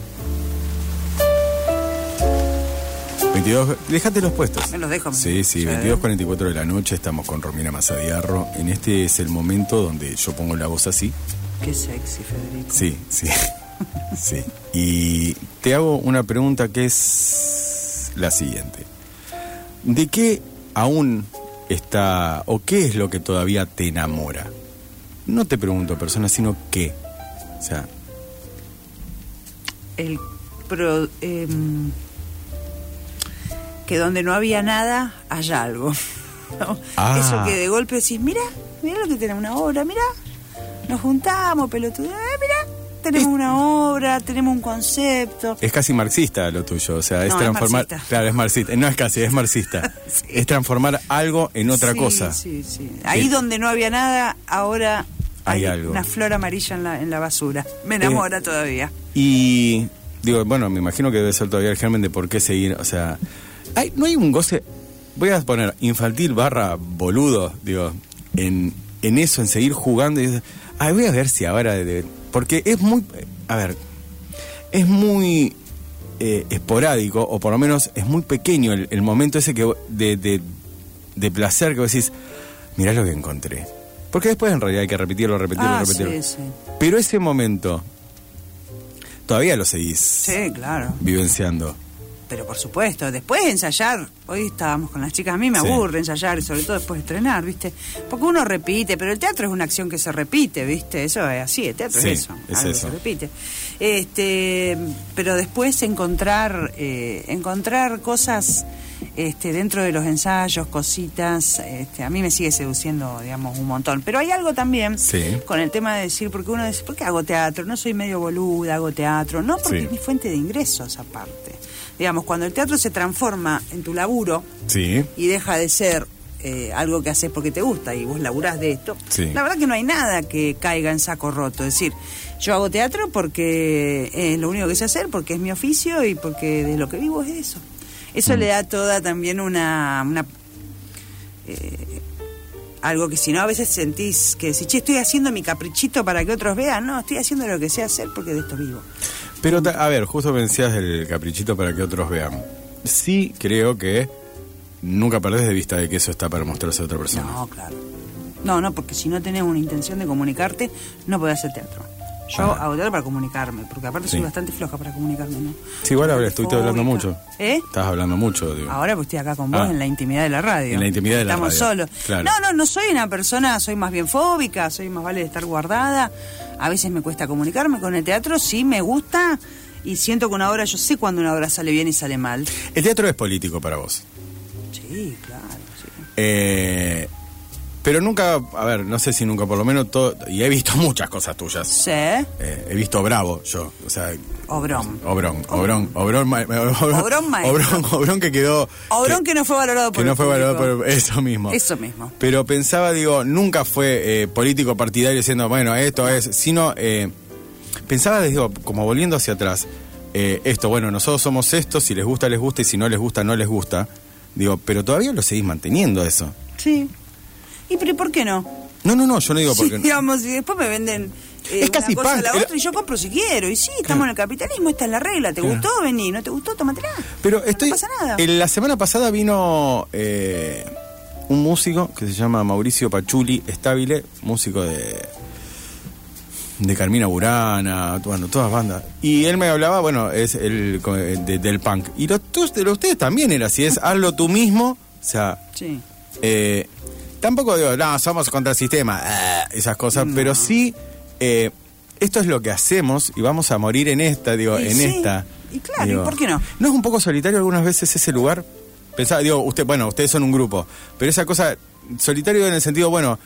22, déjate los puestos. Me los dejo, me Sí, sí, dejo. 22.44 de la noche, estamos con Romina Mazadiarro. En este es el momento donde yo pongo la voz así. Qué sexy, Federico. Sí, sí, <laughs> sí. Y te hago una pregunta que es la siguiente. ¿De qué aún está, o qué es lo que todavía te enamora? No te pregunto persona, sino qué. O sea, El pro- em, que donde no había nada, haya algo. ¿no? Ah. Eso que de golpe decís, mira, mira lo que tenemos una obra, mira, nos juntamos, pelotudo, eh, mira, tenemos una obra, tenemos un concepto. es casi marxista lo tuyo. O sea, es No, es transformar. marxista. claro, es marxista. No es casi, es marxista. <laughs> Sí. Es transformar algo en otra Sí, cosa. Sí, sí. Ahí donde no había nada, ahora Hay algo. una flor amarilla en la, en la basura. Me enamora todavía. Y digo, bueno, me imagino que debe ser todavía el germen de por qué seguir, o sea, hay, no hay un goce, voy a poner infantil barra boludo, digo, en, en eso, en seguir jugando y ay, voy a ver si ahora, de- porque es muy, a ver, es muy eh, esporádico, o por lo menos es muy pequeño el, el momento ese que de, de, de placer que vos decís, mirá lo que encontré. Porque después en realidad hay que repetirlo, repetirlo, Ah, repetirlo. sí, sí. Pero ese momento, todavía lo seguís Sí, claro. vivenciando. Pero por supuesto, después de ensayar, hoy estábamos con las chicas, a mí me Sí. aburre ensayar, y sobre todo después de estrenar, ¿viste? Porque uno repite, pero el teatro es una acción que se repite, ¿viste? Eso es así, el teatro Sí, es eso, es algo que se repite. Este, pero después encontrar, eh, encontrar cosas este, dentro de los ensayos, cositas, este, a mí me sigue seduciendo, digamos, un montón. Pero hay algo también Sí. con el tema de decir, porque uno dice, ¿por qué hago teatro? No soy medio boluda, hago teatro. No, porque es mi fuente de ingresos aparte. Digamos, cuando el teatro se transforma en tu laburo Sí. y deja de ser eh, algo que haces porque te gusta y vos laburás de esto, Sí. la verdad que no hay nada que caiga en saco roto. Es decir, yo hago teatro porque es lo único que sé hacer, porque es mi oficio y porque de lo que vivo es eso. Eso Mm. le da toda también una... una eh, algo que si no a veces sentís que si che, estoy haciendo mi caprichito para que otros vean, no, estoy haciendo lo que sé hacer porque de esto vivo. Pero, ta- a ver, justo pensías el caprichito para que otros vean. Sí creo que nunca perdés de vista de que eso está para mostrarse a otra persona. No, claro. No, no, porque si no tenés una intención de comunicarte, no podés hacer teatro. Yo Ah. hago teatro para comunicarme, porque aparte soy bastante floja para comunicarme, ¿no? Sí, igual ahora estuviste hablando mucho. ¿Eh? Estás hablando mucho, digo. Ahora pues estoy acá con vos Ah. en la intimidad de la radio. En la intimidad de la Estamos radio, solos. claro. No, no, no soy una persona, soy más bien fóbica, soy más vale de estar guardada. A veces me cuesta comunicarme con el teatro, sí me gusta y siento que una obra, yo sé cuando una obra sale bien y sale mal. El teatro es político para vos. Sí, claro, sí. Eh, Pero nunca, a ver, no sé si nunca, por lo menos todo, y he visto <laughs> muchas cosas tuyas. Sí. Eh, he visto Bravo, yo, o sea, Obrón. Obrón, Obrón, Obrón, Obrón, Obrón maestro. Obrón, <laughs> Obrón que quedó... Obrón que no fue valorado por que no fue valorado por eso mismo. Eso mismo. Pero pensaba, digo, nunca fue eh, político partidario diciendo, bueno, esto es, sino eh, pensaba, digo, como volviendo hacia atrás, eh, esto, bueno, nosotros somos esto, si les gusta, les gusta, y si no les gusta, no les gusta. Digo, pero todavía lo seguís manteniendo eso. Sí. ¿Y pero por qué no? No, no, no, yo no digo <laughs> Sí, porque... digamos, y después me venden eh, Es casi una cosa a la otra y yo compro si quiero. Y sí, estamos en el capitalismo, esta es la regla. ¿Te gustó? Vení. ¿No te gustó? Tómatela. Pero estoy. No pasa nada. en la semana pasada vino eh, un músico que se llama Mauricio Pachuli Estabile, músico de. de Carmina Burana, bueno, todas bandas. Y él me hablaba, bueno, es el de- del punk. Y lo, tu- de lo de ustedes también era así, es hazlo tú mismo. O sea, Sí. eh, tampoco digo, no, somos contra el sistema, ah, esas cosas, pero sí, eh, esto es lo que hacemos y vamos a morir en esta, digo, Y en sí, esta. y claro, ¿y por qué no? ¿No es un poco solitario algunas veces ese lugar? Pensaba, digo, usted, bueno, ustedes son un grupo, pero esa cosa, solitario en el sentido, bueno,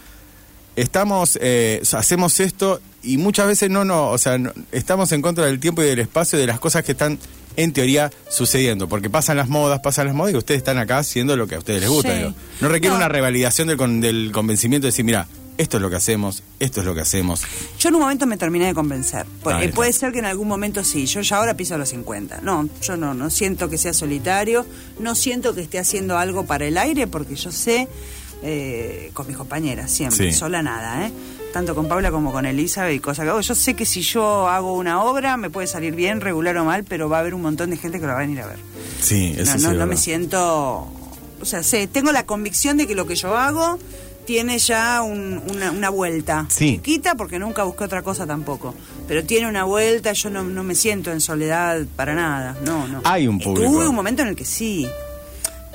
estamos, eh, hacemos esto y muchas veces no, no, o sea, no- estamos en contra del tiempo y del espacio y de las cosas que están en teoría sucediendo, porque pasan las modas, pasan las modas y ustedes están acá haciendo lo que a ustedes les gusta. Sí. digo. No requiere No. una revalidación del, con- del convencimiento de decir, mira, esto es lo que hacemos, esto es lo que hacemos. Yo en un momento me terminé de convencer. Porque está. puede ser que en algún momento sí. Yo ya ahora piso los 50. No, yo no, no siento que sea solitario. No siento que esté haciendo algo para el aire porque yo sé, eh, con mis compañeras siempre, Sí. sola nada, ¿eh? Tanto con Paula como con Elizabeth y cosas que hago. Yo sé que si yo hago una obra me puede salir bien, regular o mal, pero va a haber un montón de gente que lo va a venir a ver. Sí, eso no, sí no, es no me siento. O sea, sé, tengo la convicción de que lo que yo hago tiene ya un- una, una vuelta. Sí. Chiquita, porque nunca busqué otra cosa tampoco. Pero tiene una vuelta, yo no, no me siento en soledad para nada. No, no. Hay un público. Tuve un momento en el que sí.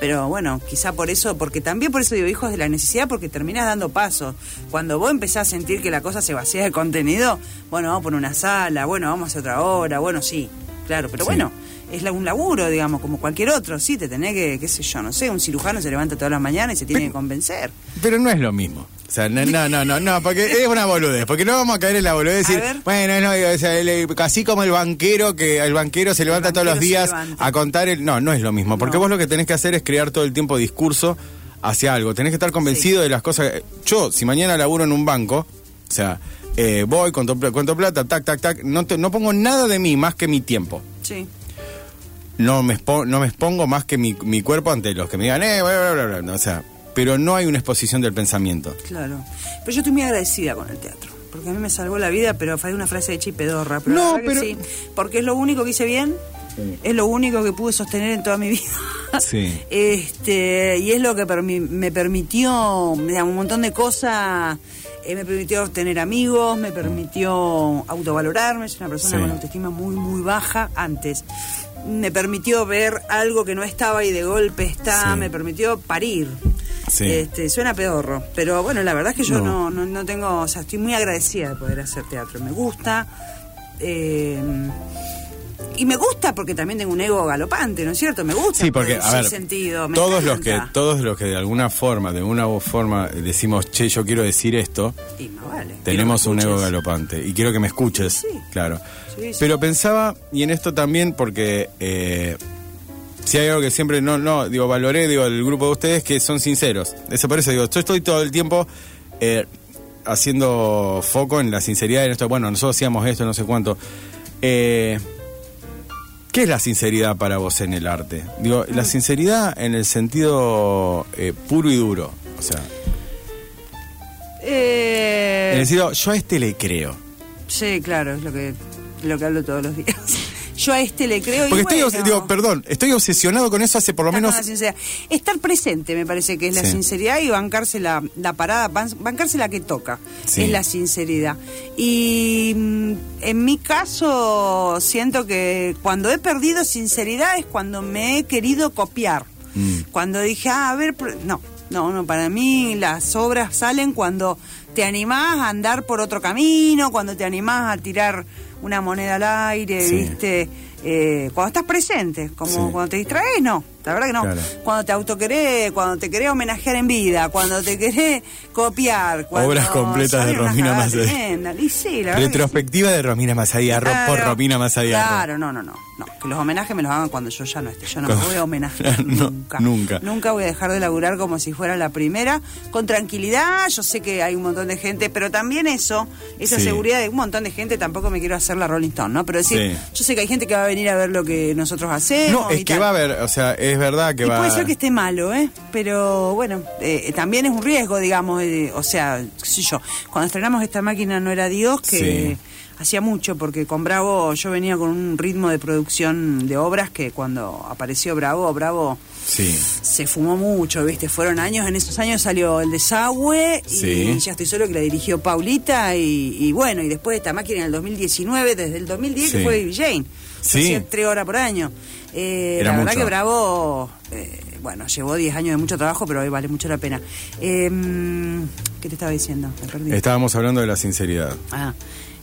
Pero bueno, quizá por eso, porque también por eso digo hijos de la necesidad, porque terminás dando pasos. Cuando vos empezás a sentir que la cosa se vacía de contenido, bueno, vamos por una sala, bueno, vamos a hacer otra hora, bueno, sí, claro, pero Sí. bueno, es un laburo, digamos, como cualquier otro, sí, te tenés que, qué sé yo, no sé, un cirujano se levanta todas las mañanas y se tiene Pero- que convencer. Pero no es lo mismo. O sea, no, no, no, no, no, porque es una boludez. Porque no vamos a caer en la boludez decir, bueno, no, o sea, el- así como el banquero, que el banquero se levanta todos los días a contar el. No, no es lo mismo. Porque No. vos lo que tenés que hacer es crear todo el tiempo discurso hacia algo. Tenés que estar convencido de las cosas. Yo, si mañana laburo en un banco, o sea, eh, voy, cuento, cuento plata, tac, tac, tac, no, te- no pongo nada de mí más que mi tiempo. Sí. No me, expo- no me expongo más que mi, mi cuerpo ante los que me digan, eh, bla, bla, bla, bla. O sea, pero no hay una exposición del pensamiento. Claro. Pero yo estoy muy agradecida con el teatro. Porque a mí me salvó la vida, pero fue una frase de chipedorra. Pero No, que pero- sí. Porque es lo único que hice bien. Es lo único que pude sostener en toda mi vida. <laughs> Sí. Este, y es lo que permi- me permitió digamos, un montón de cosas. eh, me permitió tener amigos, me permitió autovalorarme. Soy una persona Sí. con autoestima muy, muy baja antes. Me permitió ver algo que no estaba y de golpe está. Sí. Me permitió parir. Sí. Este, suena pedorro, pero bueno, la verdad es que yo No. no, no, no tengo, o sea, estoy muy agradecida de poder hacer teatro. Me gusta. eh, y me gusta porque también tengo un ego galopante, ¿no es cierto? Me gusta. Sí, porque, a ver, sentido, todos los que todos los que de alguna forma, de una forma decimos, che, yo quiero decir esto, Y más vale. tenemos un ego galopante y quiero que me escuches, Sí. claro. Sí, sí. Pero pensaba, y en esto también, porque eh, si hay algo que siempre no, no, digo, valoré, digo, del grupo de ustedes, que son sinceros. Eso por eso digo, yo estoy todo el tiempo eh, haciendo foco en la sinceridad en esto. Bueno, nosotros hacíamos esto, no sé cuánto. Eh, ¿Qué es la sinceridad para vos en el arte? Digo, Mm. la sinceridad en el sentido eh, puro y duro. O sea, Eh, en el sentido, yo a este le creo. Sí, claro, es lo que, lo que hablo todos los días. Yo a este le creo y Porque estoy, bueno, digo, perdón, estoy obsesionado con eso hace por lo menos... con la sinceridad. Estar presente me parece que es la sinceridad y bancarse la, la parada, ban- bancarse la que toca. Sí. Es la sinceridad. Y mm, en mi caso siento que cuando he perdido sinceridad es cuando me he querido copiar. Mm. Cuando dije, ah, a ver, no, no, no, para mí las obras salen cuando te animás a andar por otro camino, cuando te animás a tirar una moneda al aire, Sí. ¿viste? Eh, cuando estás presente, como Sí. cuando te distraes, no. La verdad que no. Claro. Cuando te autoquerés, cuando te querés homenajear en vida, cuando te querés copiar. Cuando Obras completas de Romina. Y sí. Retrospectiva de Romina por Claro, Romina Mazadiar. Claro, no, no, no, no. Que los homenajes me los hagan cuando yo ya no esté. Yo no me voy a homenajear <laughs> No, nunca. nunca. Nunca voy a dejar de laburar como si fuera la primera. Con tranquilidad, yo sé que hay un montón de gente, pero también eso, esa Sí. seguridad de un montón de gente, tampoco me quiero hacer la Rolling Stone, ¿no? Pero decir, Sí. yo sé que hay gente que va a venir a ver lo que nosotros hacemos. No, es y que tal. va a haber, o sea, es verdad que Y va puede ser que esté malo, ¿eh? Pero bueno, eh, también es un riesgo, digamos. eh, o sea, qué sé yo, cuando estrenamos esta máquina no era Dios, que Sí. Hacía mucho, porque con Bravo yo venía con un ritmo de producción de obras que cuando apareció Bravo, Bravo Sí. se fumó mucho, ¿viste? Fueron años, en esos años salió El Desagüe y Sí. Ya estoy solo que la dirigió Paulita y, y bueno, y después esta máquina en el 2019, desde el 2010 que Sí. fue Baby Jane. Sí. Hacía tres horas por año. Eh, Era la verdad mucho. que Bravo, eh, bueno, llevó 10 años de mucho trabajo, pero hoy vale mucho la pena. Eh, ¿Qué te estaba diciendo? Me perdí. Estábamos hablando de la sinceridad. Ah,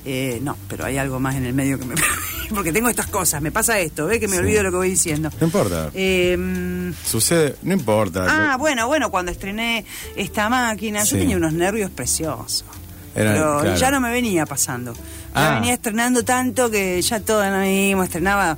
eh, no, pero hay algo más en el medio que me <laughs> porque tengo estas cosas, me pasa esto, ¿ves? Que me Sí. olvido lo que voy diciendo. No importa. Eh, Sucede, no importa. Ah, bueno, bueno, cuando estrené esta máquina, Sí. yo tenía unos nervios preciosos. Era- pero claro. ya no me venía pasando. Ya Ah. venía estrenando tanto que ya todo lo mismo, estrenaba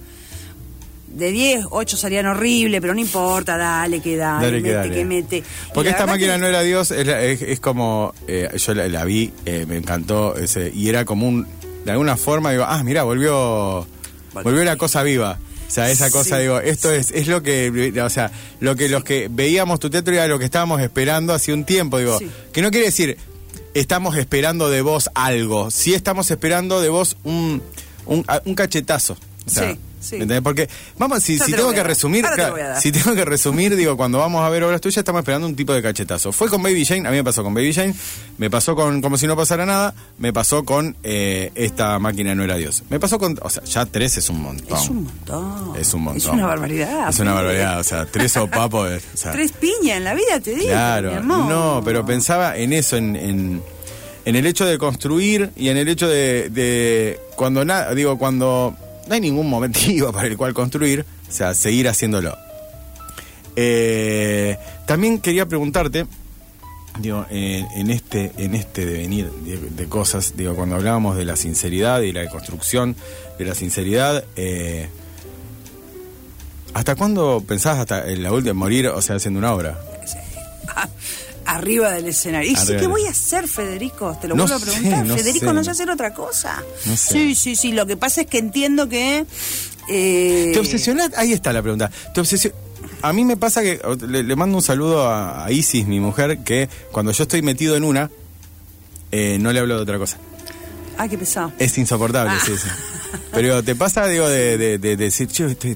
de 10, 8 salían horrible, pero no importa, dale que dale, Dale que mete dale. que mete. Porque esta máquina que- no era Dios, es, la- es- es como, eh, yo la, la vi, eh, me encantó, ese, y era como un, de alguna forma, digo, ah, mira, volvió, volvió la cosa viva. O sea, esa cosa, Sí. digo, esto es, es lo que, o sea, lo que los que veíamos tu teatro era lo que estábamos esperando hace un tiempo, digo, Sí. que no quiere decir, estamos esperando de vos algo, sí estamos esperando de vos un, un cachetazo. O sea, Sí, sí. ¿me entendés? Porque, vamos, si, te tengo que resumir, te si tengo que resumir, digo, cuando vamos a ver obras tuyas, estamos esperando un tipo de cachetazo. Fue con Baby Jane, a mí me pasó con Baby Jane, me pasó con Como si no pasara nada, me pasó con eh, Esta máquina no era Dios. Me pasó con, o sea, ya tres es un montón. Es un montón. Es un montón. Es una barbaridad. Es una barbaridad, o sea, tres o papo. eh, o sea, Tres piñas en la vida, te digo. mi Claro, amor. no, pero pensaba en eso, en, en, en el hecho de construir y en el hecho de, de cuando nada, digo, cuando no hay ningún motivo para el cual construir, o sea, seguir haciéndolo. Eh, también quería preguntarte, digo, en este, en este devenir de, cosas, digo, cuando hablábamos de la sinceridad y la construcción de la sinceridad, eh, ¿hasta cuándo pensás hasta la última morir, o sea, haciendo una obra? <laughs> Arriba del escenario. ¿Y sí, qué voy a hacer, Federico? Te lo No vuelvo a sé, preguntar. no Federico sé. no sé hacer otra cosa. No sé. Sí, sí, sí. Lo que pasa es que entiendo que. eh, ¿Te obsesionás? Ahí está la pregunta. ¿Te obsesio- A mí me pasa que le, le mando un saludo a, a Isis, mi mujer, que cuando yo estoy metido en una, eh, no le hablo de otra cosa. Ay, qué pesado. Es insoportable, Ah. sí, sí. Pero te pasa, digo, de, de- de- de decir, "Che, estoy...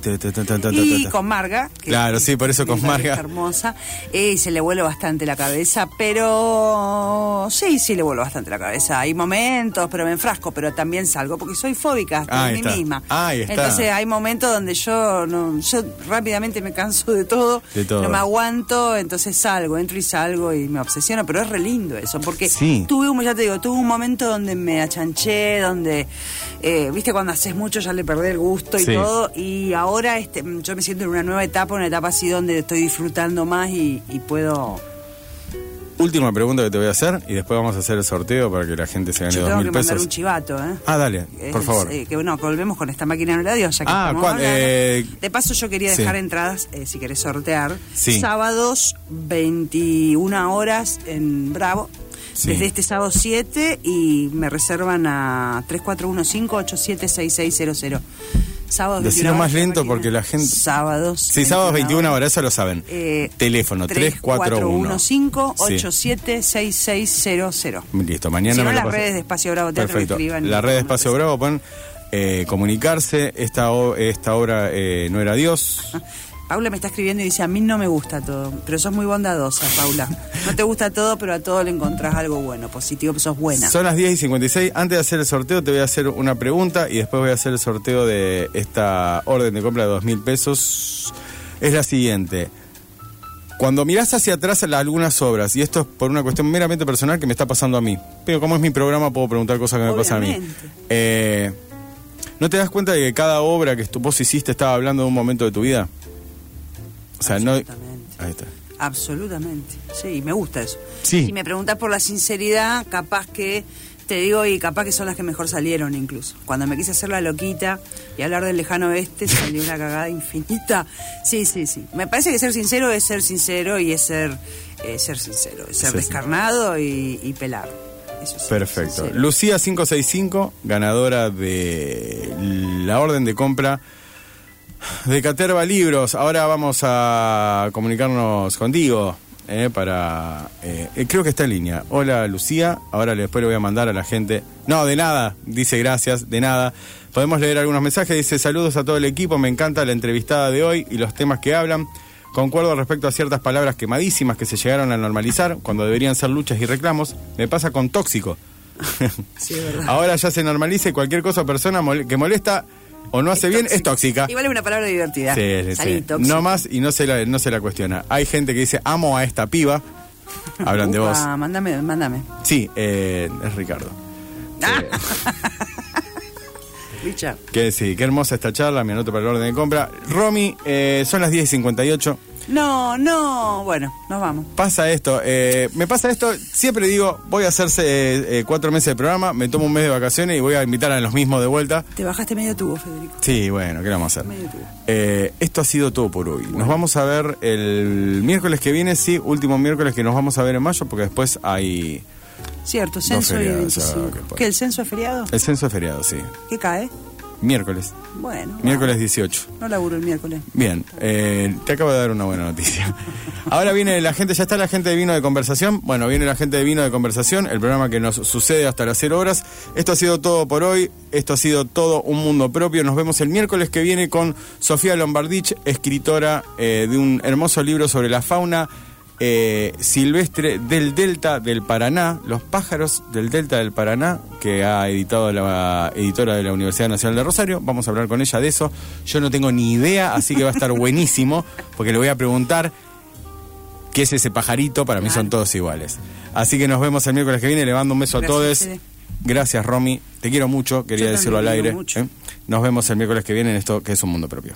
Y ta". con Marga. que- Claro, sí, por eso con Marga. hermosa. eh, se le vuelve bastante la cabeza, pero. Sí, sí, le vuelve bastante la cabeza. Hay momentos, pero me enfrasco, pero también salgo, porque soy fóbica hasta Ahí mí está. misma. Ahí está. Entonces hay momentos donde yo, no, yo rápidamente me canso de todo, De todo. no me aguanto, entonces salgo, entro y salgo y me obsesiono, pero es re lindo eso, porque Sí. tuve un, ya te digo, tuve un momento donde me achanché, donde, eh, viste, cuando haces mucho ya le perdés el gusto y Sí. todo, y ahora este, yo me siento en una nueva etapa, una etapa así donde estoy disfrutando más y, y puedo... Última pregunta que te voy a hacer y después vamos a hacer el sorteo para que la gente se gane Yo dos que mil mandar pesos. un chivato, ¿eh? Ah, dale, por Es, favor. eh, que bueno, volvemos con esta máquina de radio, ya que Ah, estamos. Eh, De paso yo quería sí. dejar entradas, eh, si querés sortear, Sí. sábados 21 horas en Bravo, Sí. desde este sábado 7 y me reservan a 3415-876600. Sábados Decilo 21 más lento máquina. porque la gente- Sábados. Sí, sábados 21 horas, eso lo saben. Eh, Teléfono 341. 3415-876600. Listo, mañana Si no, me lo las pasas. redes de Espacio Bravo Teatro Perfecto. escriban. La red de Espacio Bravo pueden eh, comunicarse. Esta, esta obra eh, no era Dios. Paula me está escribiendo y dice, a mí no me gusta todo, pero sos muy bondadosa, Paula. No te gusta todo, pero a todo le encontrás algo bueno, positivo, que sos buena. Son las 10 y 56. Antes de hacer el sorteo, te voy a hacer una pregunta y después voy a hacer el sorteo de esta orden de compra de dos mil pesos. Es la siguiente. Cuando mirás hacia atrás algunas obras, y esto es por una cuestión meramente personal que me está pasando a mí, pero como es mi programa, puedo preguntar cosas que me pasan a mí. Eh, ¿No te das cuenta de que cada obra que vos hiciste estaba hablando de un momento de tu vida? O sea, no... Absolutamente. Ahí está. Absolutamente. Sí, me gusta eso. Sí. Si me preguntas por la sinceridad, capaz que te digo y capaz que son las que mejor salieron incluso. Cuando me quise hacer la loquita y hablar del lejano oeste <laughs> salió una cagada infinita. Sí, sí, sí. Me parece que ser sincero es ser sincero y es ser eh, ser sincero, es ser Sí, sí. descarnado y, y pelar. Eso sí, Perfecto. Lucía 565, ganadora de la orden de compra de Caterva Libros. Ahora vamos a comunicarnos contigo. eh, para eh, eh, creo que está en línea hola Lucía ahora después le voy a mandar a la gente no de nada dice gracias de nada podemos leer algunos mensajes dice saludos a todo el equipo me encanta la entrevistada de hoy y los temas que hablan Concuerdo respecto a ciertas palabras quemadísimas que se llegaron a normalizar cuando deberían ser luchas y reclamos. Me pasa con tóxico. <laughs> Sí. Ahora ya se normaliza y cualquier cosa o persona mol- que molesta o no hace bien es tóxica. Igual es una palabra divertida. Sí, sí. No más y no se, la, no se la cuestiona. Hay gente que dice amo a esta piba. <laughs> Hablan de vos. Mándame, mándame. Sí, eh, es Ricardo. Ah. <laughs> Que sí, qué hermosa esta charla, me anoto para el orden de compra. Romy, eh, son las 10 y 58. No, no. Bueno, nos vamos. Pasa esto, eh, me pasa esto, siempre digo, voy a hacerse eh, eh, cuatro meses de programa, me tomo un mes de vacaciones y voy a invitar a los mismos de vuelta. Te bajaste medio tubo, Federico. Sí, bueno, ¿qué vamos a hacer? Medio tubo. Eh, esto ha sido todo por hoy. Nos vamos a ver el miércoles que viene, sí, último miércoles que nos vamos a ver en mayo, porque después hay Cierto, censo y feriados, 25. qué ¿Qué, el censo es feriado? el censo de feriado, sí. ¿Qué cae? Miércoles, Bueno. miércoles 18. No laburo el miércoles. Bien, eh, te acabo de dar una buena noticia. <laughs> Ahora viene la gente, ya está la gente de vino de conversación. Bueno, viene la gente de vino de conversación, el programa que nos sucede hasta las 0 horas. Esto ha sido todo por hoy, esto ha sido todo un mundo propio. Nos vemos el miércoles que viene con Sofía Lombardich, escritora eh, de un hermoso libro sobre la fauna eh, silvestre del Delta del Paraná, los pájaros del Delta del Paraná, que ha editado la editora de la Universidad Nacional de Rosario. Vamos a hablar con ella de eso. Yo no tengo ni idea, así que va a estar <laughs> buenísimo, porque le voy a preguntar qué es ese pajarito. Para mí son todos iguales. Así que nos vemos el miércoles que viene. Le mando un beso Gracias, a todos. Fede. Gracias, Romy. Te quiero mucho, quería Yo decirlo al aire. ¿eh? Nos vemos el miércoles que viene en esto que es un mundo propio.